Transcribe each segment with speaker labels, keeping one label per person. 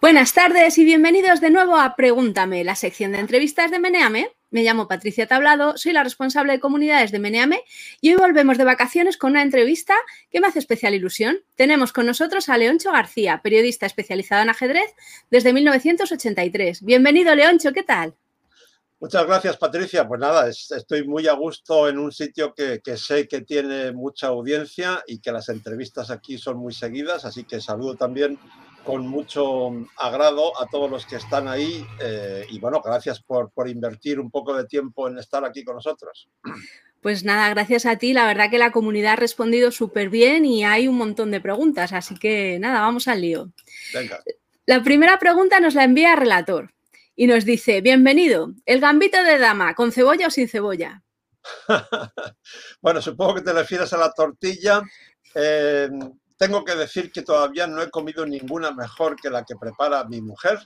Speaker 1: Buenas tardes y bienvenidos de nuevo a Pregúntame, la sección de entrevistas de Meneame. Me llamo Patricia Tablado, soy la responsable de comunidades de Meneame y hoy volvemos de vacaciones con una entrevista que me hace especial ilusión. Tenemos con nosotros a Leoncho García, periodista especializado en ajedrez desde 1983. Bienvenido, Leoncho, ¿qué tal?
Speaker 2: Muchas gracias, Patricia. Pues nada, estoy muy a gusto en un sitio que, sé que tiene mucha audiencia y que las entrevistas aquí son muy seguidas, así que saludo también con mucho agrado a todos los que están ahí eh, y bueno, gracias por, por invertir un poco de tiempo en estar aquí con nosotros.
Speaker 1: Pues nada, gracias a ti. La verdad que la comunidad ha respondido súper bien y hay un montón de preguntas, así que nada, vamos al lío. Venga. La primera pregunta nos la envía Relator y nos dice, bienvenido, el gambito de dama, ¿con cebolla o sin cebolla?
Speaker 2: bueno, supongo que te refieres a la tortilla. Eh, tengo que decir que todavía no he comido ninguna mejor que la que prepara mi mujer,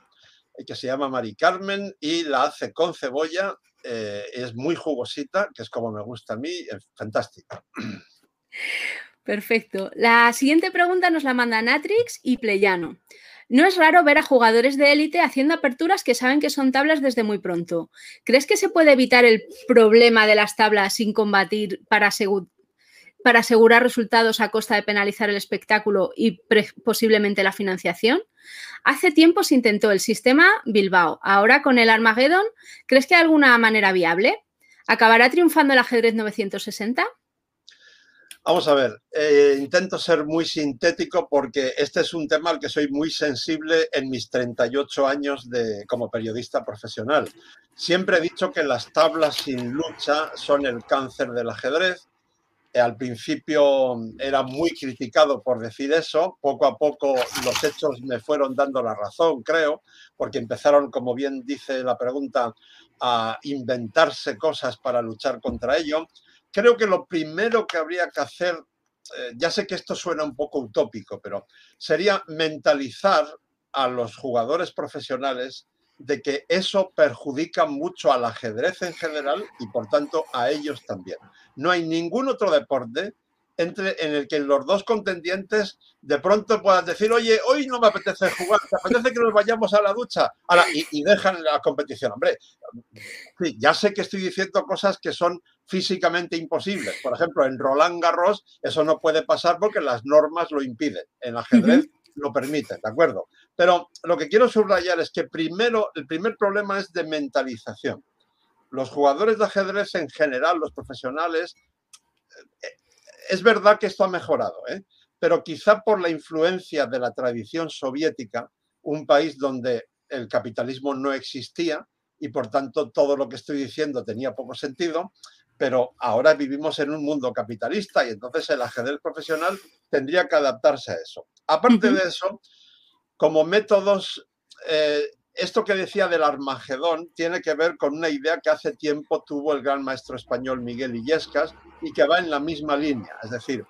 Speaker 2: eh, que se llama Mari Carmen y la hace con cebolla. Eh, es muy jugosita, que es como me gusta a mí, es fantástica.
Speaker 1: Perfecto. La siguiente pregunta nos la manda Natrix y Pleyano. No es raro ver a jugadores de élite haciendo aperturas que saben que son tablas desde muy pronto. ¿Crees que se puede evitar el problema de las tablas sin combatir para, para asegurar resultados a costa de penalizar el espectáculo y posiblemente la financiación? Hace tiempo se intentó el sistema Bilbao. Ahora con el Armageddon, ¿crees que hay alguna manera viable? ¿Acabará triunfando el ajedrez 960?
Speaker 2: Vamos a ver, eh, intento ser muy sintético porque este es un tema al que soy muy sensible en mis 38 años de, como periodista profesional. Siempre he dicho que las tablas sin lucha son el cáncer del ajedrez al principio era muy criticado por decir eso, poco a poco los hechos me fueron dando la razón, creo, porque empezaron, como bien dice la pregunta, a inventarse cosas para luchar contra ello. Creo que lo primero que habría que hacer, eh, ya sé que esto suena un poco utópico, pero sería mentalizar a los jugadores profesionales de que eso perjudica mucho al ajedrez en general y por tanto a ellos también. No hay ningún otro deporte entre, en el que los dos contendientes de pronto puedan decir, oye, hoy no me apetece jugar, ¿te apetece que nos vayamos a la ducha? y, dejan la competición. Hombre, ya sé que estoy diciendo cosas que son físicamente imposibles. Por ejemplo, en Roland Garros eso no puede pasar porque las normas lo impiden. En ajedrez lo permiten, ¿de acuerdo? Pero lo que quiero subrayar es que primero, el primer problema es de mentalización. Los jugadores de ajedrez en general, los profesionales, eh, es verdad que esto ha mejorado, ¿eh? pero quizá por la influencia de la tradición soviética, un país donde el capitalismo no existía y por tanto todo lo que estoy diciendo tenía poco sentido, pero ahora vivimos en un mundo capitalista y entonces el ajedrez profesional tendría que adaptarse a eso. Aparte de eso, como métodos, eh, esto que decía del Armagedón tiene que ver con una idea que hace tiempo tuvo el gran maestro español Miguel Illescas y que va en la misma línea. Es decir,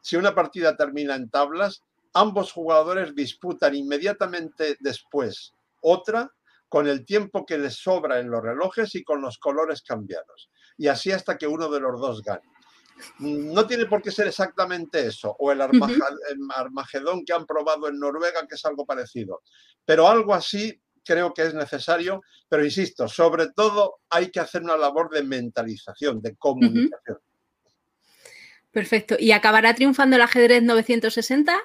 Speaker 2: si una partida termina en tablas, ambos jugadores disputan inmediatamente después otra con el tiempo que les sobra en los relojes y con los colores cambiados. Y así hasta que uno de los dos gane. No tiene por qué ser exactamente eso, o el, Armagedón que han probado en Noruega, que es algo parecido, pero algo así creo que es necesario, pero insisto, sobre todo hay que hacer una labor de mentalización, de comunicación.
Speaker 1: Perfecto. ¿Y acabará triunfando el ajedrez 960?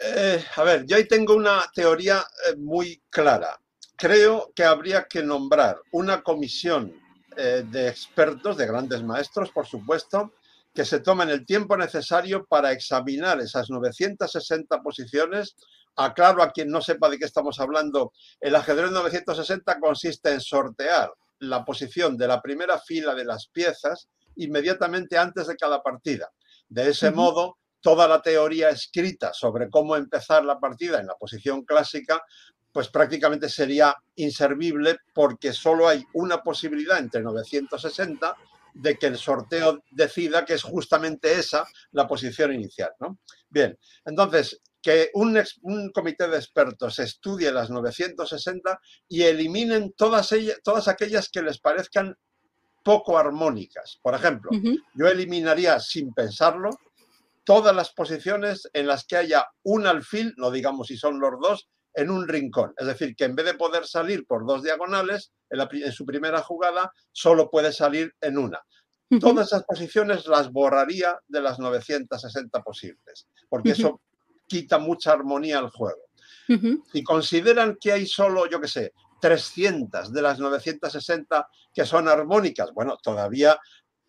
Speaker 2: Eh, a ver, yo ahí tengo una teoría eh, muy clara. Creo que habría que nombrar una comisión eh, de expertos, de grandes maestros, por supuesto, que se tomen el tiempo necesario para examinar esas 960 posiciones. Aclaro a quien no sepa de qué estamos hablando, el ajedrez 960 consiste en sortear la posición de la primera fila de las piezas inmediatamente antes de cada partida. De ese modo, toda la teoría escrita sobre cómo empezar la partida en la posición clásica pues prácticamente sería inservible porque solo hay una posibilidad entre 960 de que el sorteo decida que es justamente esa la posición inicial. ¿no? Bien, entonces, que un, un, comité de expertos estudie las 960 y eliminen todas, ellas, todas aquellas que les parezcan poco armónicas. Por ejemplo, yo eliminaría sin pensarlo todas las posiciones en las que haya un alfil, no digamos si son los dos, en un rincón. Es decir, que en vez de poder salir por dos diagonales en, su primera jugada, solo puede salir en una. Todas esas posiciones las borraría de las 960 posibles, porque eso quita mucha armonía al juego. Si consideran que hay solo, yo qué sé, 300 de las 960 que son armónicas, bueno, todavía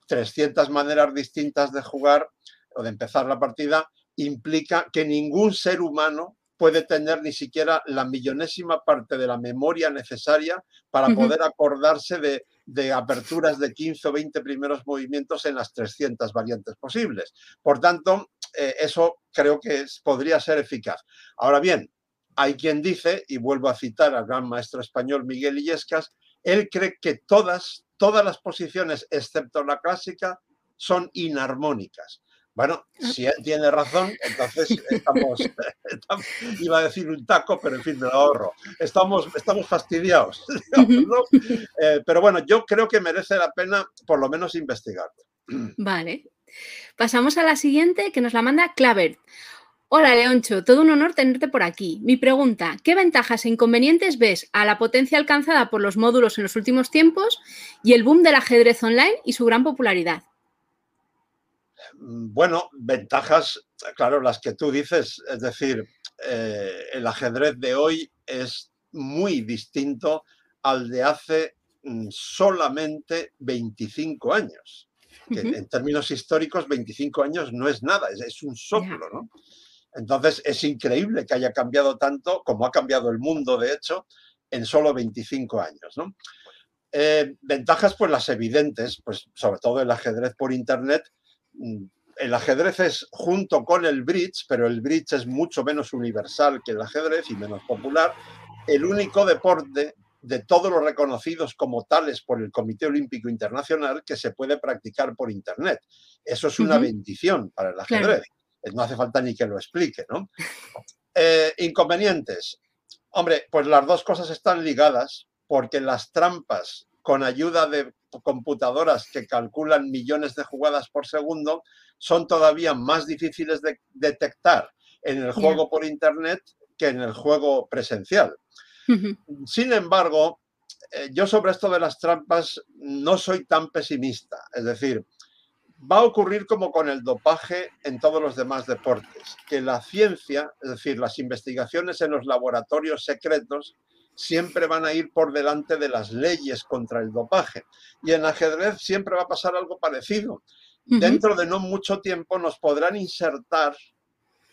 Speaker 2: 300 maneras distintas de jugar o de empezar la partida implica que ningún ser humano puede tener ni siquiera la millonésima parte de la memoria necesaria para poder acordarse de, de, aperturas de 15 o 20 primeros movimientos en las 300 variantes posibles. Por tanto, eh, eso creo que podría ser eficaz. Ahora bien, hay quien dice, y vuelvo a citar al gran maestro español Miguel Illescas, él cree que todas, todas las posiciones, excepto la clásica, son inarmónicas. Bueno, ah. si él tiene razón, entonces estamos, iba a decir un taco, pero en fin, me lo ahorro. Estamos, estamos fastidiados. Eh, pero bueno, yo creo que merece la pena por lo menos investigarlo.
Speaker 1: Vale. Pasamos a la siguiente que nos la manda Claver. Hola Leoncho, todo un honor tenerte por aquí. Mi pregunta, ¿qué ventajas e inconvenientes ves a la potencia alcanzada por los módulos en los últimos tiempos y el boom del ajedrez online y su gran popularidad?
Speaker 2: Mm, bueno, ventajas, claro, las que tú dices, es decir, eh, el ajedrez de hoy es muy distinto al de hace mm, solamente 25 años. Que en términos históricos, 25 años no es nada, es, un soplo, ¿no? Entonces, es increíble que haya cambiado tanto, como ha cambiado el mundo, de hecho, en solo 25 años, ¿no? Eh, ventajas, pues las evidentes, pues sobre todo el ajedrez por Internet, el ajedrez es junto con el bridge, pero el bridge es mucho menos universal que el ajedrez y menos popular, el único deporte de todos los reconocidos como tales por el Comité Olímpico Internacional que se puede practicar por Internet. Eso es una bendición para el ajedrez. No hace falta ni que lo explique, ¿no? Eh, inconvenientes. Hombre, pues las dos cosas están ligadas porque las trampas con ayuda de computadoras que calculan millones de jugadas por segundo, son todavía más difíciles de detectar en el juego por Internet que en el juego presencial. Sin embargo, eh, yo sobre esto de las trampas no soy tan pesimista. Es decir, va a ocurrir como con el dopaje en todos los demás deportes, que la ciencia, es decir, las investigaciones en los laboratorios secretos, siempre van a ir por delante de las leyes contra el dopaje. Y en ajedrez siempre va a pasar algo parecido. Dentro de no mucho tiempo nos podrán insertar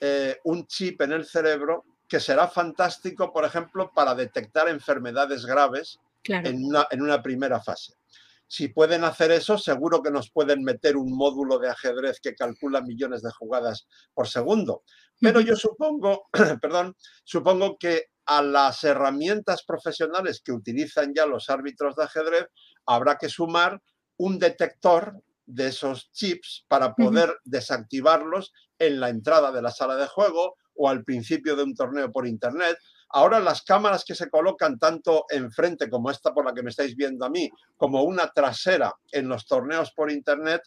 Speaker 2: eh, un chip en el cerebro que será fantástico, por ejemplo, para detectar enfermedades graves en, una, en una primera fase. Si pueden hacer eso, seguro que nos pueden meter un módulo de ajedrez que calcula millones de jugadas por segundo. Pero yo supongo, perdón, supongo que a las herramientas profesionales que utilizan ya los árbitros de ajedrez, habrá que sumar un detector de esos chips para poder desactivarlos en la entrada de la sala de juego o al principio de un torneo por internet. Ahora las cámaras que se colocan tanto enfrente como esta por la que me estáis viendo a mí, como una trasera en los torneos por internet,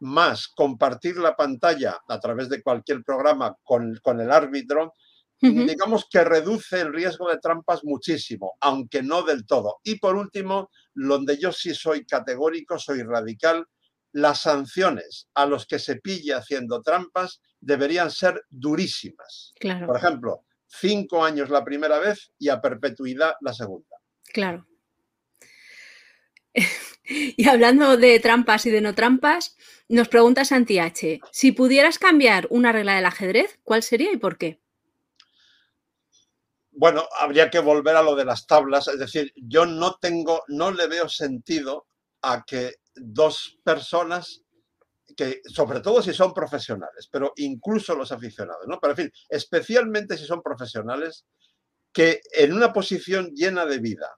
Speaker 2: más compartir la pantalla a través de cualquier programa con, con el árbitro, digamos que reduce el riesgo de trampas muchísimo, aunque no del todo. Y por último, donde yo sí soy categórico, soy radical, las sanciones a los que se pille haciendo trampas deberían ser durísimas. Por ejemplo, cinco años la primera vez y a perpetuidad la segunda.
Speaker 1: Claro. Y hablando de trampas y de no trampas, nos pregunta Santi H. Si pudieras cambiar una regla del ajedrez, ¿cuál sería y por qué?
Speaker 2: Bueno, habría que volver a lo de las tablas, es decir, yo no tengo, no le veo sentido a que dos personas que, sobre todo si son profesionales, pero incluso los aficionados, ¿no? Pero en fin, especialmente si son profesionales, que en una posición llena de vida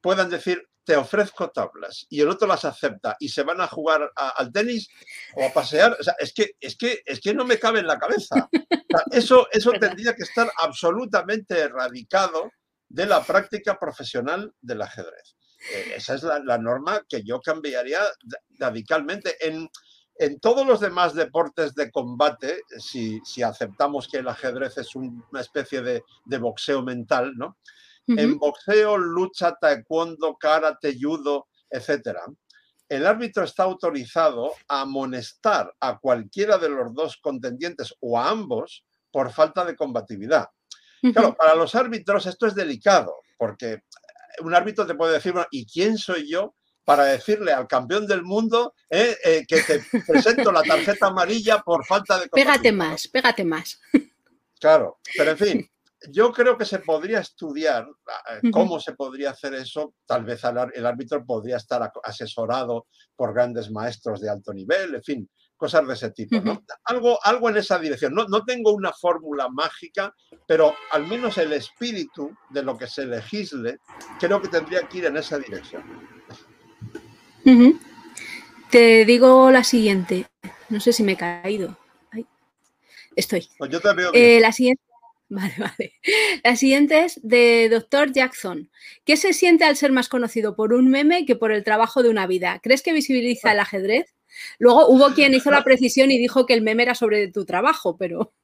Speaker 2: puedan decir, te ofrezco tablas y el otro las acepta y se van a jugar al tenis o a pasear, o sea, es que, es que, es que no me cabe en la cabeza. eso, eso tendría que estar absolutamente erradicado de la práctica profesional del ajedrez. Eh, esa es la, norma que yo cambiaría radicalmente. En, En todos los demás deportes de combate, si, si aceptamos que el ajedrez es una especie de, de boxeo mental, ¿no? En boxeo, lucha, taekwondo, karate, judo, etc. El árbitro está autorizado a amonestar a cualquiera de los dos contendientes o a ambos por falta de combatividad. Claro, para los árbitros esto es delicado, porque un árbitro te puede decir, ¿y quién soy yo para decirle al campeón del mundo eh, eh, que te presento la tarjeta amarilla por falta de...
Speaker 1: Pégate más, pégate más.
Speaker 2: Claro, pero en fin, yo creo que se podría estudiar eh, cómo se podría hacer eso. Tal vez el árbitro podría estar asesorado por grandes maestros de alto nivel, en fin, cosas de ese tipo. algo, algo en esa dirección. No, no tengo una fórmula mágica, pero al menos el espíritu de lo que se legisle creo que tendría que ir en esa dirección.
Speaker 1: Te digo la siguiente. No sé si me he caído. Estoy.
Speaker 2: Pues yo te veo
Speaker 1: eh, la siguiente. Vale, vale. La siguiente es de Dr. Jackson. ¿Qué se siente al ser más conocido por un meme que por el trabajo de una vida? ¿Crees que visibiliza el ajedrez? Luego hubo quien hizo la precisión y dijo que el meme era sobre tu trabajo, pero...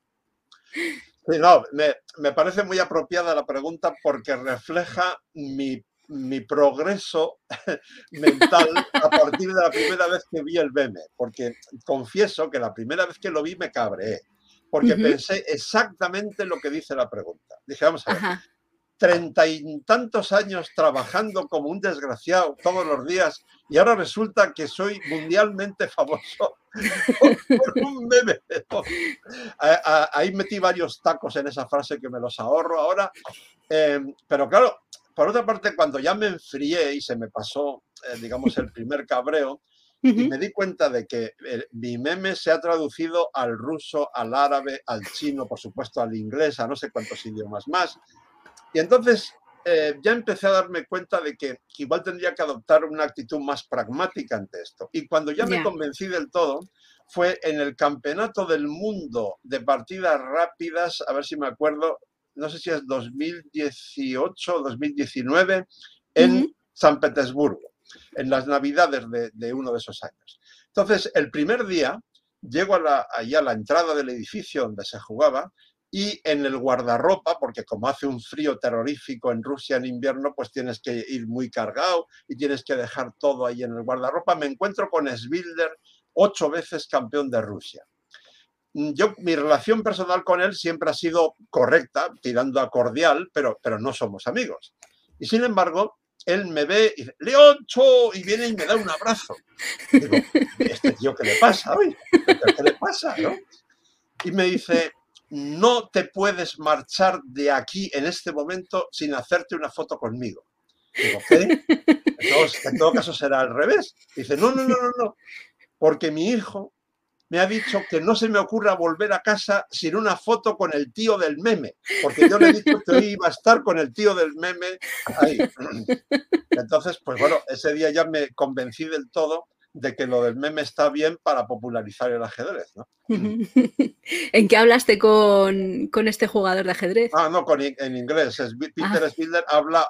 Speaker 2: Sí, no, me, parece muy apropiada la pregunta porque refleja mi, mi progreso mental a partir de la primera vez que vi el meme, porque confieso que la primera vez que lo vi me cabreé porque pensé exactamente lo que dice la pregunta. Dije, vamos a ver, treinta y tantos años trabajando como un desgraciado todos los días y ahora resulta que soy mundialmente famoso por un meme. Ahí metí varios tacos en esa frase que me los ahorro ahora. Em, pero claro, por otra parte, cuando ya me enfrié y se me pasó, eh, digamos, el primer cabreo, y me di cuenta de que mi meme se ha traducido al ruso, al árabe, al chino, por supuesto al inglés, a no sé cuántos idiomas más. Y entonces eh, ya empecé a darme cuenta de que igual tendría que adoptar una actitud más pragmática ante esto. Y cuando ya me convencí del todo, fue en el Campeonato del Mundo de Partidas Rápidas, a ver si me acuerdo, no sé si es 2018 o 2019, en San Petersburgo en las navidades de, uno de esos años. Entonces, el primer día llego a la, a la entrada del edificio donde se jugaba y en el guardarropa, porque como hace un frío terrorífico en Rusia en invierno, pues tienes que ir muy cargado y tienes que dejar todo ahí en el guardarropa, me encuentro con Svilder, ocho veces campeón de Rusia. Yo, mi relación personal con él siempre ha sido correcta, tirando a cordial, pero, pero no somos amigos. Y sin embargo, él me ve y dice, Leoncho, y viene y me da un abrazo. Digo, ¿este tío qué le pasa hoy? ¿Qué le pasa? Y me dice, no te puedes marchar de aquí en este momento sin hacerte una foto conmigo. Digo, ¿qué? En todo, caso será al revés. Dice, no, no, no, no, no, porque mi hijo me ha dicho que no se me ocurra volver a casa sin una foto con el tío del meme, porque yo le he dicho que hoy iba a estar con el tío del meme ahí. Entonces, pues bueno, ese día ya me convencí del todo de que lo del meme está bien para popularizar el ajedrez. ¿no?
Speaker 1: ¿En qué hablaste con, este jugador de ajedrez?
Speaker 2: Ah, no, con, en inglés. Peter ah. Habla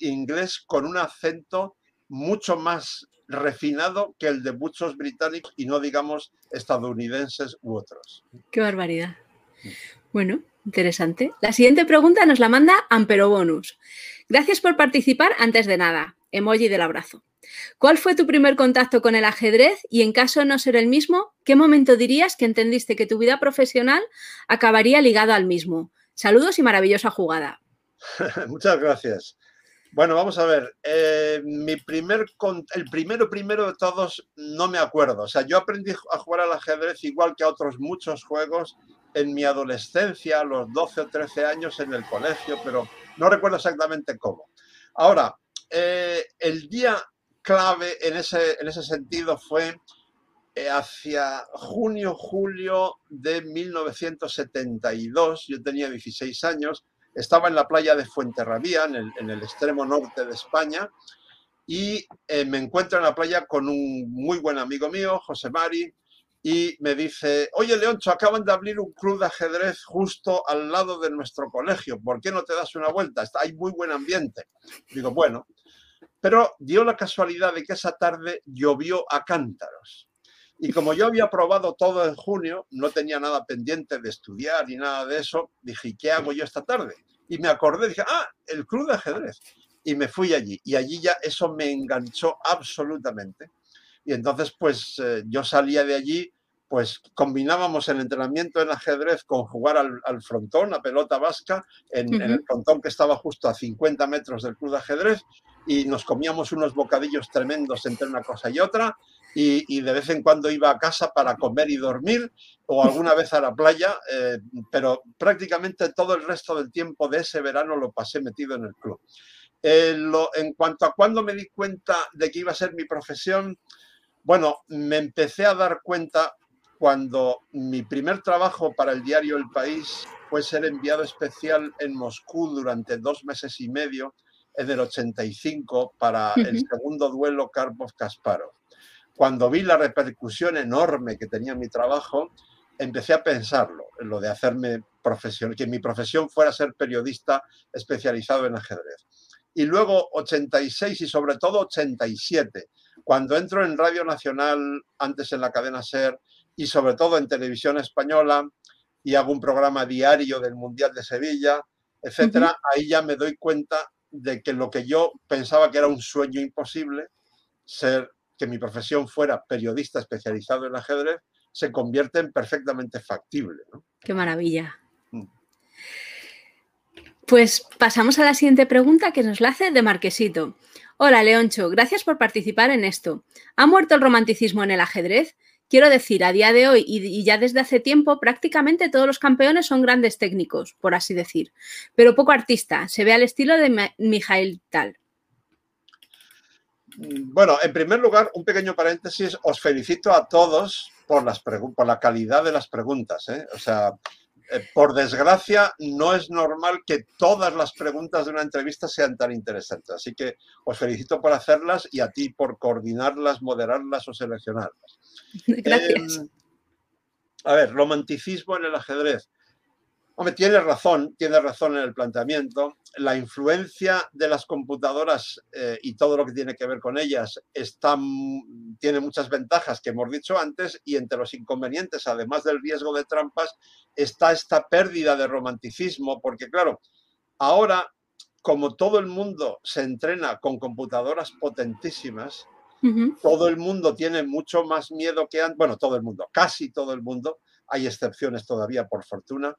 Speaker 2: inglés con un acento mucho más refinado que el de muchos británicos y no digamos estadounidenses u otros.
Speaker 1: Qué barbaridad. Bueno, interesante. La siguiente pregunta nos la manda Ampero Bonus. Gracias por participar antes de nada. Emoji del abrazo. ¿Cuál fue tu primer contacto con el ajedrez y en caso de no ser el mismo, qué momento dirías que entendiste que tu vida profesional acabaría ligada al mismo? Saludos y maravillosa jugada.
Speaker 2: Muchas gracias. Bueno, vamos a ver. Eh, mi primer, el primero primero de todos no me acuerdo. O sea, yo aprendí a jugar al ajedrez igual que a otros muchos juegos en mi adolescencia, a los 12 o 13 años en el colegio, pero no recuerdo exactamente cómo. Ahora, eh, el día clave en ese, en ese sentido fue eh, hacia junio, julio de 1972. Yo tenía 16 años estaba en la playa de Fuenterrabía, en el, extremo norte de España, y eh, me encuentro en la playa con un muy buen amigo mío, José Mari, y me dice, oye Leoncho, acaban de abrir un club de ajedrez justo al lado de nuestro colegio, ¿por qué no te das una vuelta? Está, hay muy buen ambiente. Digo, bueno, pero dio la casualidad de que esa tarde llovió a cántaros. Y como yo había probado todo en junio, no tenía nada pendiente de estudiar ni nada de eso, dije, ¿qué hago yo esta tarde? Y me acordé, dije, ah, el club de ajedrez. Y me fui allí. Y allí ya eso me enganchó absolutamente. Y entonces, pues eh, yo salía de allí, pues combinábamos el entrenamiento en ajedrez con jugar al, frontón, a pelota vasca, en, en, el frontón que estaba justo a 50 metros del club de ajedrez, y nos comíamos unos bocadillos tremendos entre una cosa y otra, y, de vez en cuando iba a casa para comer y dormir o alguna vez a la playa, eh, pero prácticamente todo el resto del tiempo de ese verano lo pasé metido en el club. Eh, en cuanto a cuándo me di cuenta de que iba a ser mi profesión, bueno, me empecé a dar cuenta cuando mi primer trabajo para el diario El País fue ser enviado especial en Moscú durante dos meses y medio en el 85 para el segundo duelo Karpov-Kasparov cuando vi la repercusión enorme que tenía mi trabajo, empecé a pensarlo, en lo de hacerme profesión, que mi profesión fuera ser periodista especializado en ajedrez. Y luego 86 y sobre todo 87, cuando entro en Radio Nacional, antes en la cadena SER y sobre todo en televisión española y hago un programa diario del Mundial de Sevilla, etcétera, ahí ya me doy cuenta de que lo que yo pensaba que era un sueño imposible, ser que mi profesión fuera periodista especializado en ajedrez se convierte en perfectamente factible.
Speaker 1: Qué maravilla. Mm. Pues pasamos a la siguiente pregunta que nos la hace de Marquesito. Hola, Leoncho, gracias por participar en esto. ¿Ha muerto el romanticismo en el ajedrez? Quiero decir, a día de hoy y ya desde hace tiempo, prácticamente todos los campeones son grandes técnicos, por así decir, pero poco artista. Se ve al estilo de Mijail Tal.
Speaker 2: Bueno, en primer lugar, un pequeño paréntesis. Os felicito a todos por, las por la calidad de las preguntas. ¿eh? O sea, eh, por desgracia, no es normal que todas las preguntas de una entrevista sean tan interesantes. Así que os felicito por hacerlas y a ti por coordinarlas, moderarlas o seleccionarlas.
Speaker 1: Gracias.
Speaker 2: Em, a ver, romanticismo en el ajedrez. Hombre, tiene razón, tiene razón en el planteamiento. La influencia de las computadoras eh, y todo lo que tiene que ver con ellas está, tiene muchas ventajas que hemos dicho antes y entre los inconvenientes, además del riesgo de trampas, está esta pérdida de romanticismo, porque claro, ahora como todo el mundo se entrena con computadoras potentísimas, todo el mundo tiene mucho más miedo que antes, bueno, todo el mundo, casi todo el mundo, hay excepciones todavía por fortuna,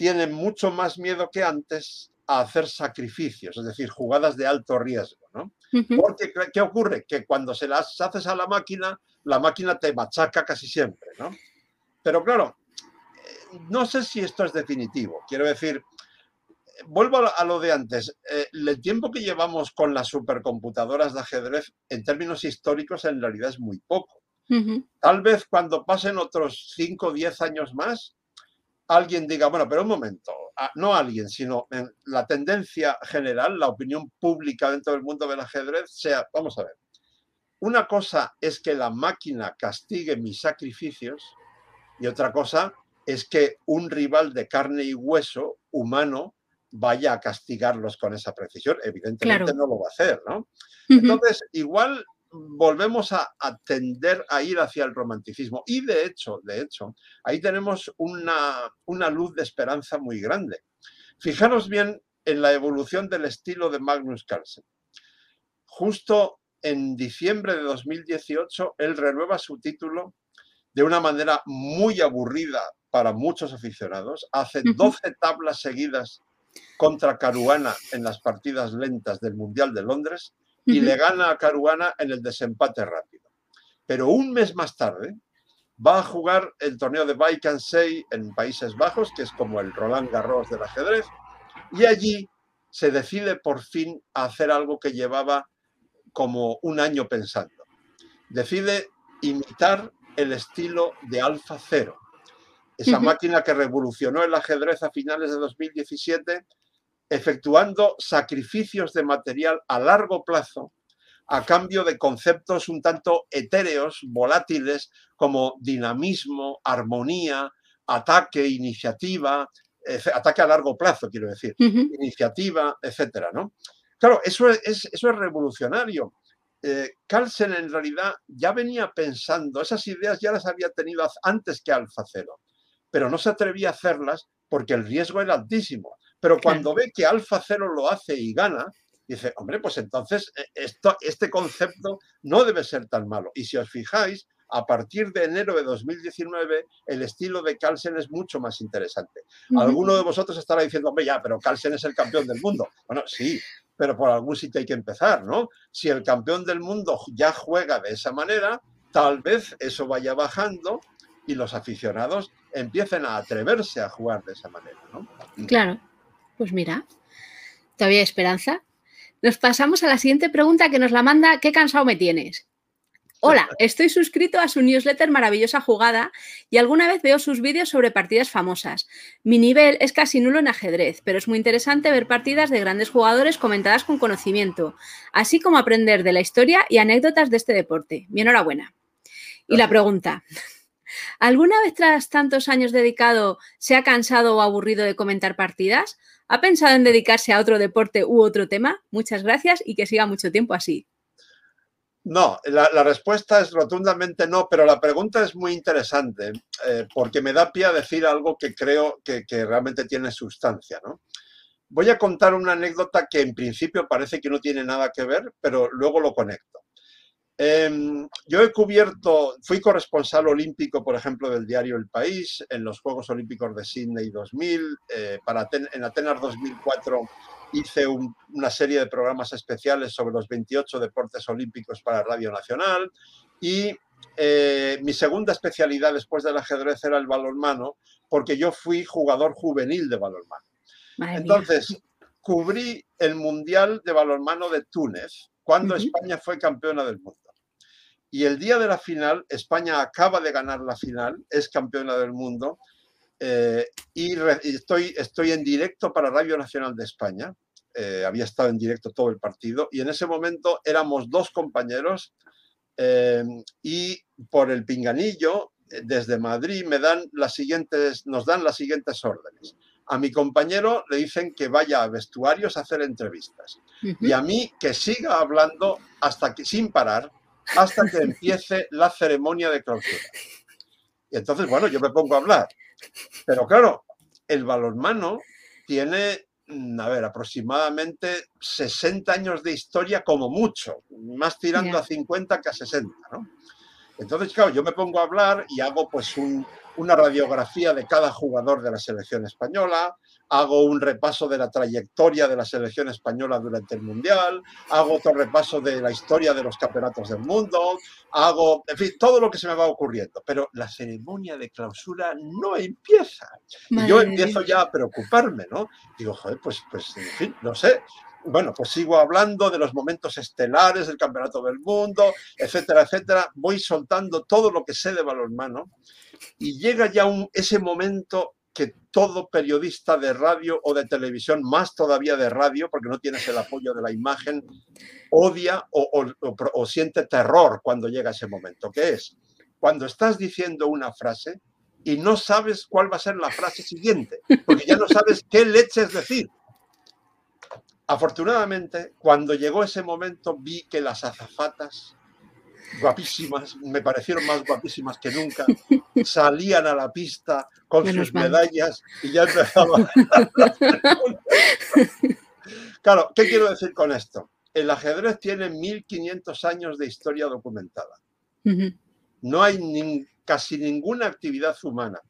Speaker 2: tienen mucho más miedo que antes a hacer sacrificios, es decir, jugadas de alto riesgo. ¿no? Porque, ¿qué ocurre? Que cuando se las haces a la máquina, la máquina te machaca casi siempre. ¿no? Pero claro, eh, no sé si esto es definitivo. Quiero decir, vuelvo a lo de antes. Eh, el tiempo que llevamos con las supercomputadoras de ajedrez, en términos históricos, en realidad es muy poco. Tal vez cuando pasen otros 5 o 10 años más, alguien diga, bueno, pero un momento, no alguien, sino en la tendencia general, la opinión pública dentro del mundo del ajedrez sea, vamos a ver, una cosa es que la máquina castigue mis sacrificios y otra cosa es que un rival de carne y hueso humano vaya a castigarlos con esa precisión. Evidentemente no lo va a hacer, ¿no? Entonces, igual volvemos a, tender a ir hacia el romanticismo. Y de hecho, de hecho, ahí tenemos una, una luz de esperanza muy grande. Fijaros bien en la evolución del estilo de Magnus Carlsen. Justo en diciembre de 2018, él renueva su título de una manera muy aburrida para muchos aficionados. Hace 12 tablas seguidas contra Caruana en las partidas lentas del Mundial de Londres y le gana a Caruana en el desempate rápido. Pero un mes más tarde va a jugar el torneo de Sei en Países Bajos, que es como el Roland Garros del ajedrez, y allí se decide por fin a hacer algo que llevaba como un año pensando. Decide imitar el estilo de Alfa Cero, esa máquina que revolucionó el ajedrez a finales de 2017 efectuando sacrificios de material a largo plazo a cambio de conceptos un tanto etéreos, volátiles, como dinamismo, armonía, ataque, iniciativa, ataque a largo plazo, quiero decir, iniciativa, etcétera, ¿no? Claro, eso es, eso es revolucionario. eh, Carlsen en realidad ya venía pensando, esas ideas ya las había tenido antes que Alfa Cero, pero no se atrevía a hacerlas porque el riesgo era altísimo. Pero cuando ve que Alfa Cero lo hace y gana, dice, hombre, pues entonces eh, esto, este concepto no debe ser tan malo. Y si os fijáis, a partir de enero de 2019, el estilo de Carlsen es mucho más interesante. Alguno de vosotros estará diciendo, hombre, ya, pero Carlsen es el campeón del mundo. Bueno, sí, pero por algún sitio hay que empezar, ¿no? Si el campeón del mundo ya juega de esa manera, tal vez eso vaya bajando y los aficionados empiecen a atreverse a jugar de esa manera, ¿no?
Speaker 1: Claro, pues mira, todavía hay esperanza. Nos pasamos a la siguiente pregunta que nos la manda, ¿qué cansado me tienes? Hola, estoy suscrito a su newsletter Maravillosa Jugada y alguna vez veo sus vídeos sobre partidas famosas. Mi nivel es casi nulo en ajedrez, pero es muy interesante ver partidas de grandes jugadores comentadas con conocimiento, así como aprender de la historia y anécdotas de este deporte. Mi enhorabuena. Y la pregunta, ¿alguna vez tras tantos años dedicado se ha cansado o aburrido de comentar partidas? ¿Ha pensado en dedicarse a otro deporte u otro tema? Muchas gracias y que siga mucho tiempo así.
Speaker 2: No, la, respuesta es rotundamente no, pero la pregunta es muy interesante eh, porque me da pie a decir algo que creo que, realmente tiene sustancia. ¿no? Voy a contar una anécdota que en principio parece que no tiene nada que ver, pero luego lo conecto. Em, yo he cubierto, fui corresponsal olímpico, por ejemplo, del diario El País en los Juegos Olímpicos de Sydney 2000, eh, para en Atenas 2004 hice una serie de programas especiales sobre los 28 deportes olímpicos para Radio Nacional y eh, mi segunda especialidad después del ajedrez era el balonmano, porque yo fui jugador juvenil de balonmano. Entonces, cubrí el Mundial de Balonmano de Túnez, cuando España fue campeona del mundo. Y el día de la final, España acaba de ganar la final, es campeona del mundo, eh, y, estoy, estoy en directo para Radio Nacional de España. Eh, había estado en directo todo el partido y en ese momento éramos dos compañeros eh, y por el pinganillo desde Madrid me dan las siguientes, nos dan las siguientes órdenes. A mi compañero le dicen que vaya a vestuarios a hacer entrevistas y a mí que siga hablando hasta que sin parar hasta que empiece la ceremonia de clausura. Y entonces, bueno, yo me pongo a hablar pero claro, el balonmano tiene, mm, a ver, aproximadamente 60 años de historia como mucho, más tirando a 50 que a 60, ¿no? Entonces, claro, yo me pongo a hablar y hago pues una radiografía de cada jugador de la selección española, hago un repaso de la trayectoria de la selección española durante el Mundial, hago otro repaso de la historia de los campeonatos del mundo, hago, en fin, todo lo que se me va ocurriendo. Pero la ceremonia de clausura no empieza. y yo empiezo ya a preocuparme, ¿no? Digo, joder, pues, pues, en fin, no sé. Bueno, pues sigo hablando de los momentos estelares del Campeonato del Mundo, etcétera, etcétera. Voy soltando todo lo que sé de balonmano y llega ya un, ese momento que todo periodista de radio o de televisión, más todavía de radio, porque no tienes el apoyo de la imagen, odia o, siente terror cuando llega ese momento, que es cuando estás diciendo una frase y no sabes cuál va a ser la frase siguiente, porque ya no sabes qué leches decir. Afortunadamente, cuando llegó ese momento, vi que las azafatas guapísimas, me parecieron más guapísimas que nunca, salían a la pista con sus medallas y ya empezaban. claro, ¿qué quiero decir con esto? El ajedrez tiene 1500 años de historia documentada. No hay casi ninguna actividad humana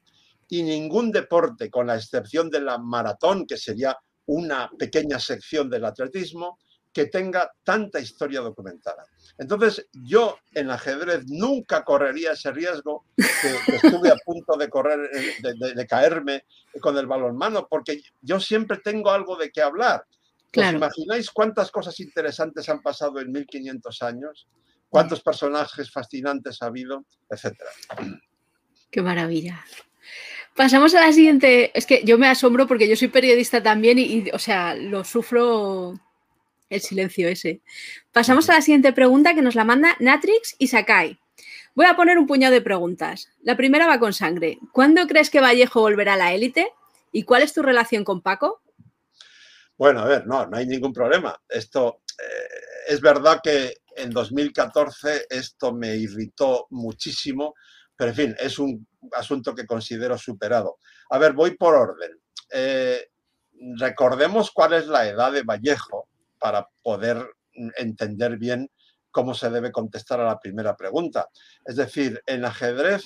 Speaker 2: y ningún deporte, con la excepción de la maratón, que sería una pequeña sección del atletismo, que tenga tanta historia documentada. Entonces, yo en ajedrez nunca correría ese riesgo que, estuve a punto de correr, eh, de, caerme con el balonmano, porque yo siempre tengo algo de qué hablar. ¿Os imagináis cuántas cosas interesantes han pasado en 1500 años? ¿Cuántos personajes fascinantes ha habido? Etcétera.
Speaker 1: Qué maravilla. Pasamos a la siguiente. Es que yo me asombro porque yo soy periodista también y o sea, lo sufro el silencio ese. Pasamos a la siguiente pregunta que nos la manda Natrix y Sakai. Voy a poner un puñado de preguntas. La primera va con sangre. ¿Cuándo crees que Vallejo volverá a la élite? ¿Y cuál es tu relación con Paco?
Speaker 2: Bueno, a ver, no, no hay ningún problema. Esto eh, es verdad que en 2014 esto me irritó muchísimo, pero en fin, es un asunto que considero superado. A ver, voy por orden. Eh, recordemos cuál es la edad de Vallejo para poder entender bien cómo se debe contestar a la primera pregunta. Es decir, en ajedrez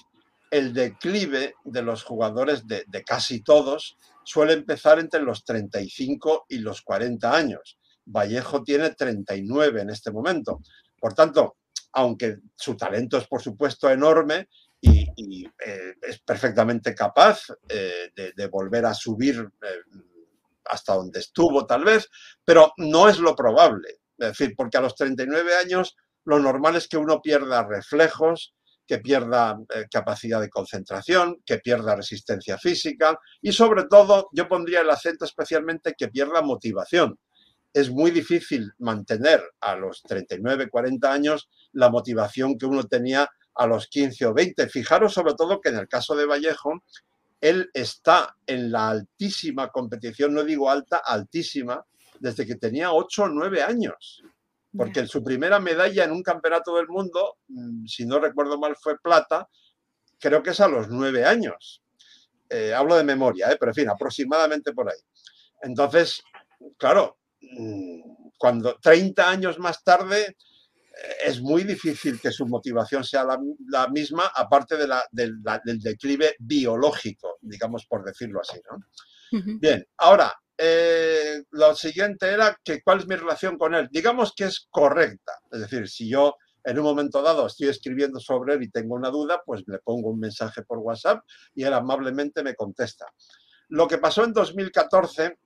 Speaker 2: el declive de los jugadores de, casi todos suele empezar entre los 35 y los 40 años. Vallejo tiene 39 en este momento. Por tanto, aunque su talento es por supuesto enorme y, eh, es perfectamente capaz eh, de, volver a subir eh, hasta donde estuvo tal vez, pero no es lo probable. Es decir, porque a los 39 años lo normal es que uno pierda reflejos, que pierda eh, capacidad de concentración, que pierda resistencia física y sobre todo yo pondría el acento especialmente que pierda motivación. Es muy difícil mantener a los 39, 40 años la motivación que uno tenía a los 15 o 20. Fijaros sobre todo que en el caso de Vallejo, él está en la altísima competición, no digo alta, altísima, desde que tenía 8 o 9 años porque en su primera medalla en un campeonato del mundo, mm, si no recuerdo mal, fue plata, creo que es a los nueve años. Eh, hablo de memoria, eh, pero en fin, aproximadamente por ahí. Entonces, claro, mm, cuando 30 años más tarde es muy difícil que su motivación sea la, misma, aparte de del declive biológico, digamos por decirlo así. Bien, ahora, eh, lo siguiente era que cuál es mi relación con él. Digamos que es correcta. Es decir, si yo en un momento dado estoy escribiendo sobre él y tengo una duda, pues le pongo un mensaje por WhatsApp y él amablemente me contesta. Lo que pasó en 2014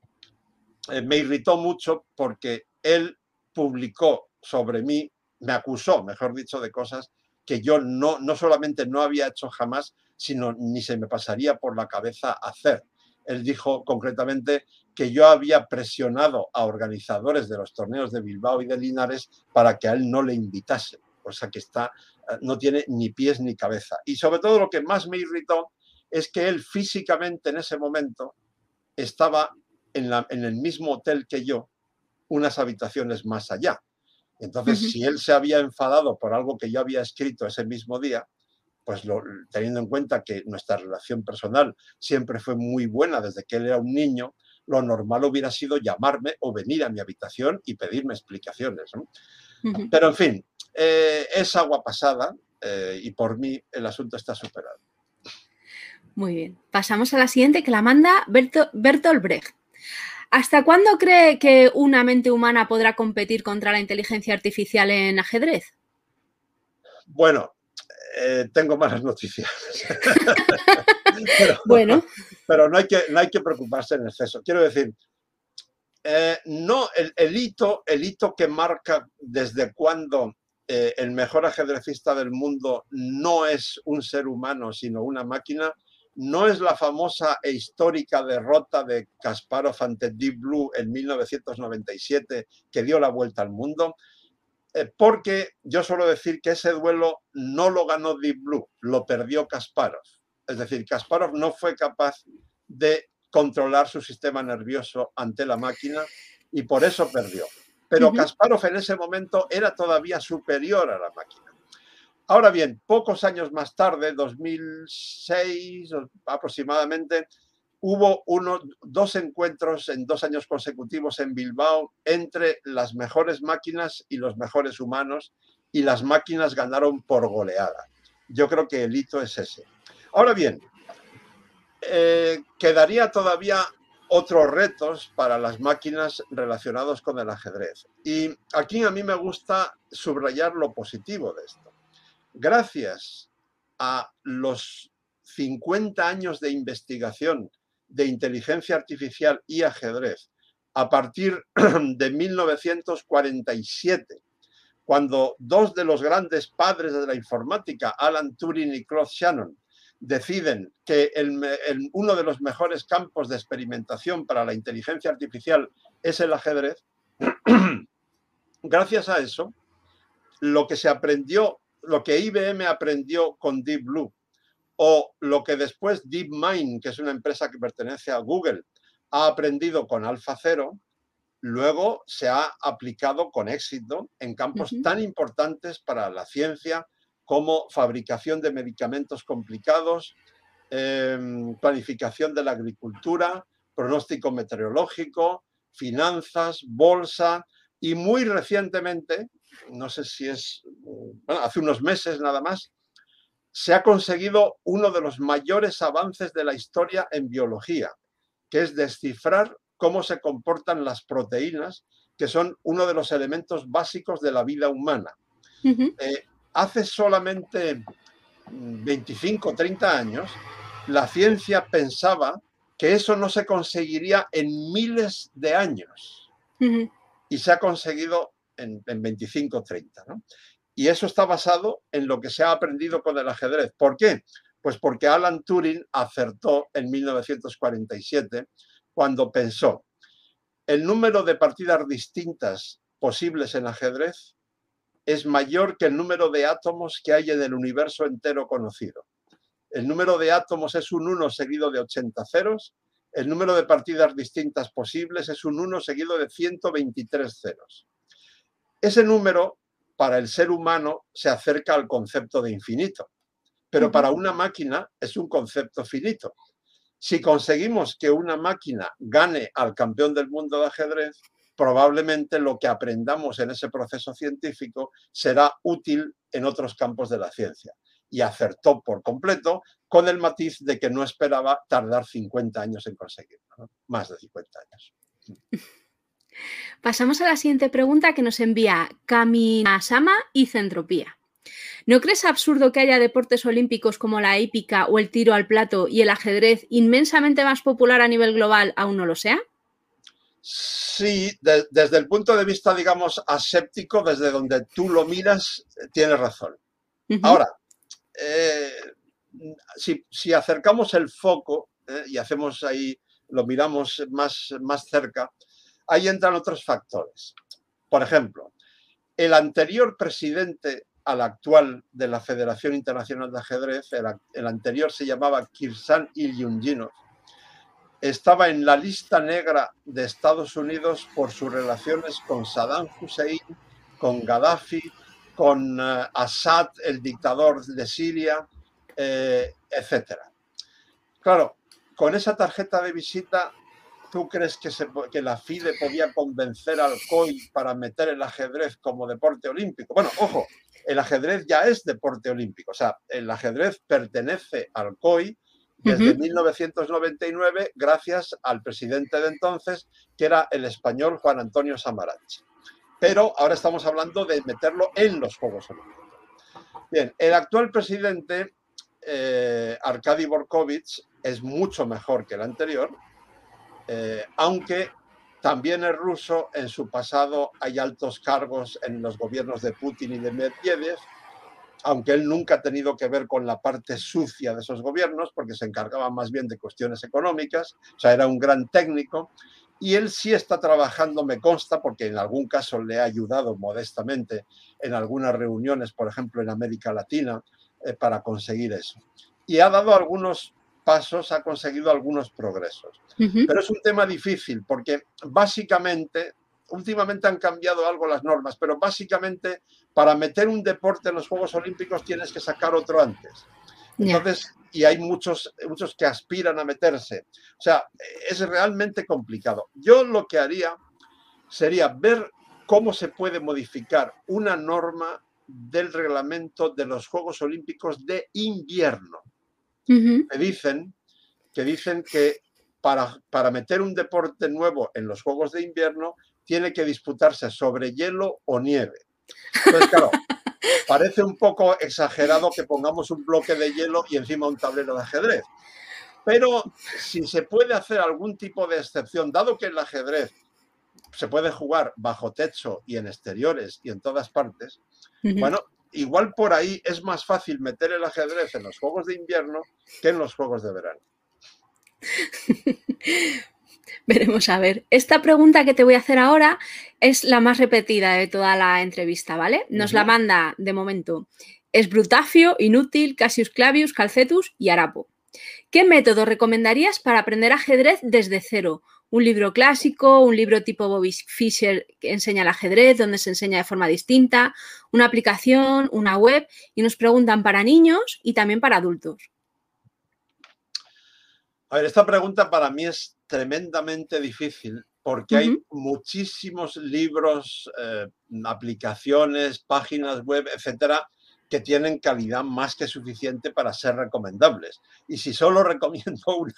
Speaker 2: eh, me irritó mucho porque él publicó sobre mí, me acusó, mejor dicho, de cosas que yo no, no solamente no había hecho jamás, sino ni se me pasaría por la cabeza hacer. Él dijo concretamente que yo había presionado a organizadores de los torneos de Bilbao y de Linares para que a él no le invitase, cosa que está, eh, no tiene ni pies ni cabeza. Y sobre todo lo que más me irritó es que él físicamente en ese momento estaba en, en el mismo hotel que yo, unas habitaciones más allá. Entonces, si él se había enfadado por algo que yo había escrito ese mismo día, pues teniendo en cuenta que nuestra relación personal siempre fue muy buena desde que él era un niño, lo normal hubiera sido llamarme o venir a mi habitación y pedirme explicaciones. Pero en fin, eh, es agua pasada eh, y por mí el asunto está superado.
Speaker 1: Muy bien. Pasamos a la siguiente que la manda Bertolt Brecht. ¿Hasta cuándo cree que una mente humana podrá competir contra la inteligencia artificial en ajedrez?
Speaker 2: Bueno, eh, tengo malas noticias.
Speaker 1: bueno.
Speaker 2: Pero no hay, que, no hay que preocuparse en exceso. Quiero decir, eh, no, el, hito, el hito que marca desde cuando eh, el mejor ajedrecista del mundo no es un ser humano, sino una máquina, no es la famosa e histórica derrota de Kasparov ante Deep Blue en 1997 que dio la vuelta al mundo, eh, porque yo suelo decir que ese duelo no lo ganó Deep Blue, lo perdió Kasparov. Es decir, Kasparov no fue capaz de controlar su sistema nervioso ante la máquina y por eso perdió. Pero Kasparov en ese momento era todavía superior a la máquina. Ahora bien, pocos años más tarde, 2006 aproximadamente, hubo dos encuentros en dos años consecutivos en Bilbao entre las mejores máquinas y los mejores humanos y las máquinas ganaron por goleada. Yo creo que el hito es ese. Ahora bien, eh, quedaría todavía otros retos para las máquinas relacionados con el ajedrez. Y aquí a mí me gusta subrayar lo positivo de esto. Gracias a los 50 años de investigación de inteligencia artificial y ajedrez a partir de 1947, cuando dos de los grandes padres de la informática, Alan Turing y Claude Shannon, deciden que uno de los mejores campos de experimentación para la inteligencia artificial es el ajedrez, gracias a eso, lo que se aprendió, lo que IBM aprendió con Deep Blue o lo que después DeepMind, que es una empresa que pertenece a Google, ha aprendido con AlphaZero, luego se ha aplicado con éxito en campos tan importantes para la ciencia como fabricación de medicamentos complicados, em, planificación de la agricultura, pronóstico meteorológico, finanzas, bolsa y muy recientemente, no sé si es, hace unos meses nada más, se ha conseguido uno de los mayores avances de la historia en biología, que es descifrar cómo se comportan las proteínas, que son uno de los elementos básicos de la vida humana. Eh, hace solamente 25 o 30 años, la ciencia pensaba que eso no se conseguiría en miles de años. Y se ha conseguido en, 25 o 30. Y eso está basado en lo que se ha aprendido con el ajedrez. ¿Por qué? Pues porque Alan Turing acertó en 1947 cuando pensó el número de partidas distintas posibles en ajedrez es mayor que el número de átomos que hay en el universo entero conocido. El número de átomos es un 1 seguido de 80 ceros. El número de partidas distintas posibles es un 1 seguido de 123 ceros. Ese número, para el ser humano, se acerca al concepto de infinito, pero para una máquina es un concepto finito. Si conseguimos que una máquina gane al campeón del mundo de ajedrez, probablemente lo que aprendamos en ese proceso científico será útil en otros campos de la ciencia y acertó por completo con el matiz de que no esperaba tardar 50 años en conseguirlo, más de 50 años.
Speaker 1: Pasamos a la siguiente pregunta que nos envía Kaminasama y Centropía. ¿No crees absurdo que haya deportes olímpicos como la hípica o el tiro al plato y el ajedrez inmensamente más popular a nivel global aún no lo sea?
Speaker 2: Sí, desde el punto de vista, digamos, aséptico, desde donde tú lo miras, tienes razón. Ahora, eh, si, acercamos el foco eh, y hacemos ahí, lo miramos más, más cerca, ahí entran otros factores. Por ejemplo, el anterior presidente al actual de la Federación Internacional de Ajedrez, el, anterior se llamaba Kirsan Ilyunginov, estaba en la lista negra de Estados Unidos por sus relaciones con Saddam Hussein, con Gaddafi, con eh, Assad, el dictador de Siria, eh, etc. Claro, con esa tarjeta de visita, ¿tú crees que, que la FIDE podía convencer al COI para meter el ajedrez como deporte olímpico? Bueno, ojo, el ajedrez ya es deporte olímpico, o sea, el ajedrez pertenece al COI desde 1999 gracias al presidente de entonces, que era el español Juan Antonio Samaranch pero ahora estamos hablando de meterlo en los Juegos Olímpicos. Bien, el actual presidente, eh, Arkady Borkovich, es mucho mejor que el anterior, eh, aunque también es ruso, en su pasado hay altos cargos en los gobiernos de Putin y de Medvedev, aunque él nunca ha tenido que ver con la parte sucia de esos gobiernos, porque se encargaba más bien de cuestiones económicas, o sea, era un gran técnico, y él sí está trabajando, me consta, porque en algún caso le ha ayudado modestamente en algunas reuniones, por ejemplo, en América Latina, eh, para conseguir eso. Y ha dado algunos pasos, ha conseguido algunos progresos. Pero es un tema difícil porque básicamente, últimamente han cambiado algo las normas, pero básicamente para meter un deporte en los Juegos Olímpicos tienes que sacar otro antes. Entonces, y hay muchos, muchos que aspiran a meterse. O sea, es realmente complicado. Yo lo que haría sería ver cómo se puede modificar una norma del reglamento de los Juegos Olímpicos de invierno. Que, dicen, que dicen que para, para meter un deporte nuevo en los Juegos de invierno tiene que disputarse sobre hielo o nieve. Entonces, claro, Parece un poco exagerado que pongamos un bloque de hielo y encima un tablero de ajedrez. Pero si se puede hacer algún tipo de excepción, dado que el ajedrez se puede jugar bajo techo y en exteriores y en todas partes, bueno, igual por ahí es más fácil meter el ajedrez en los juegos de invierno que en los juegos de verano.
Speaker 1: Veremos a ver. Esta pregunta que te voy a hacer ahora es la más repetida de toda la entrevista, ¿vale? Nos la manda de momento. Es Brutafio, Inútil, Cassius Clavius, Calcetus y Arapo. ¿Qué método recomendarías para aprender ajedrez desde cero? Un libro clásico, un libro tipo Bobby Fischer que enseña el ajedrez, donde se enseña de forma distinta, una aplicación, una web y nos preguntan para niños y también para adultos.
Speaker 2: A ver, esta pregunta para mí es tremendamente difícil porque hay muchísimos libros, eh, aplicaciones, páginas web, etcétera, que tienen calidad más que suficiente para ser recomendables. Y si solo recomiendo una,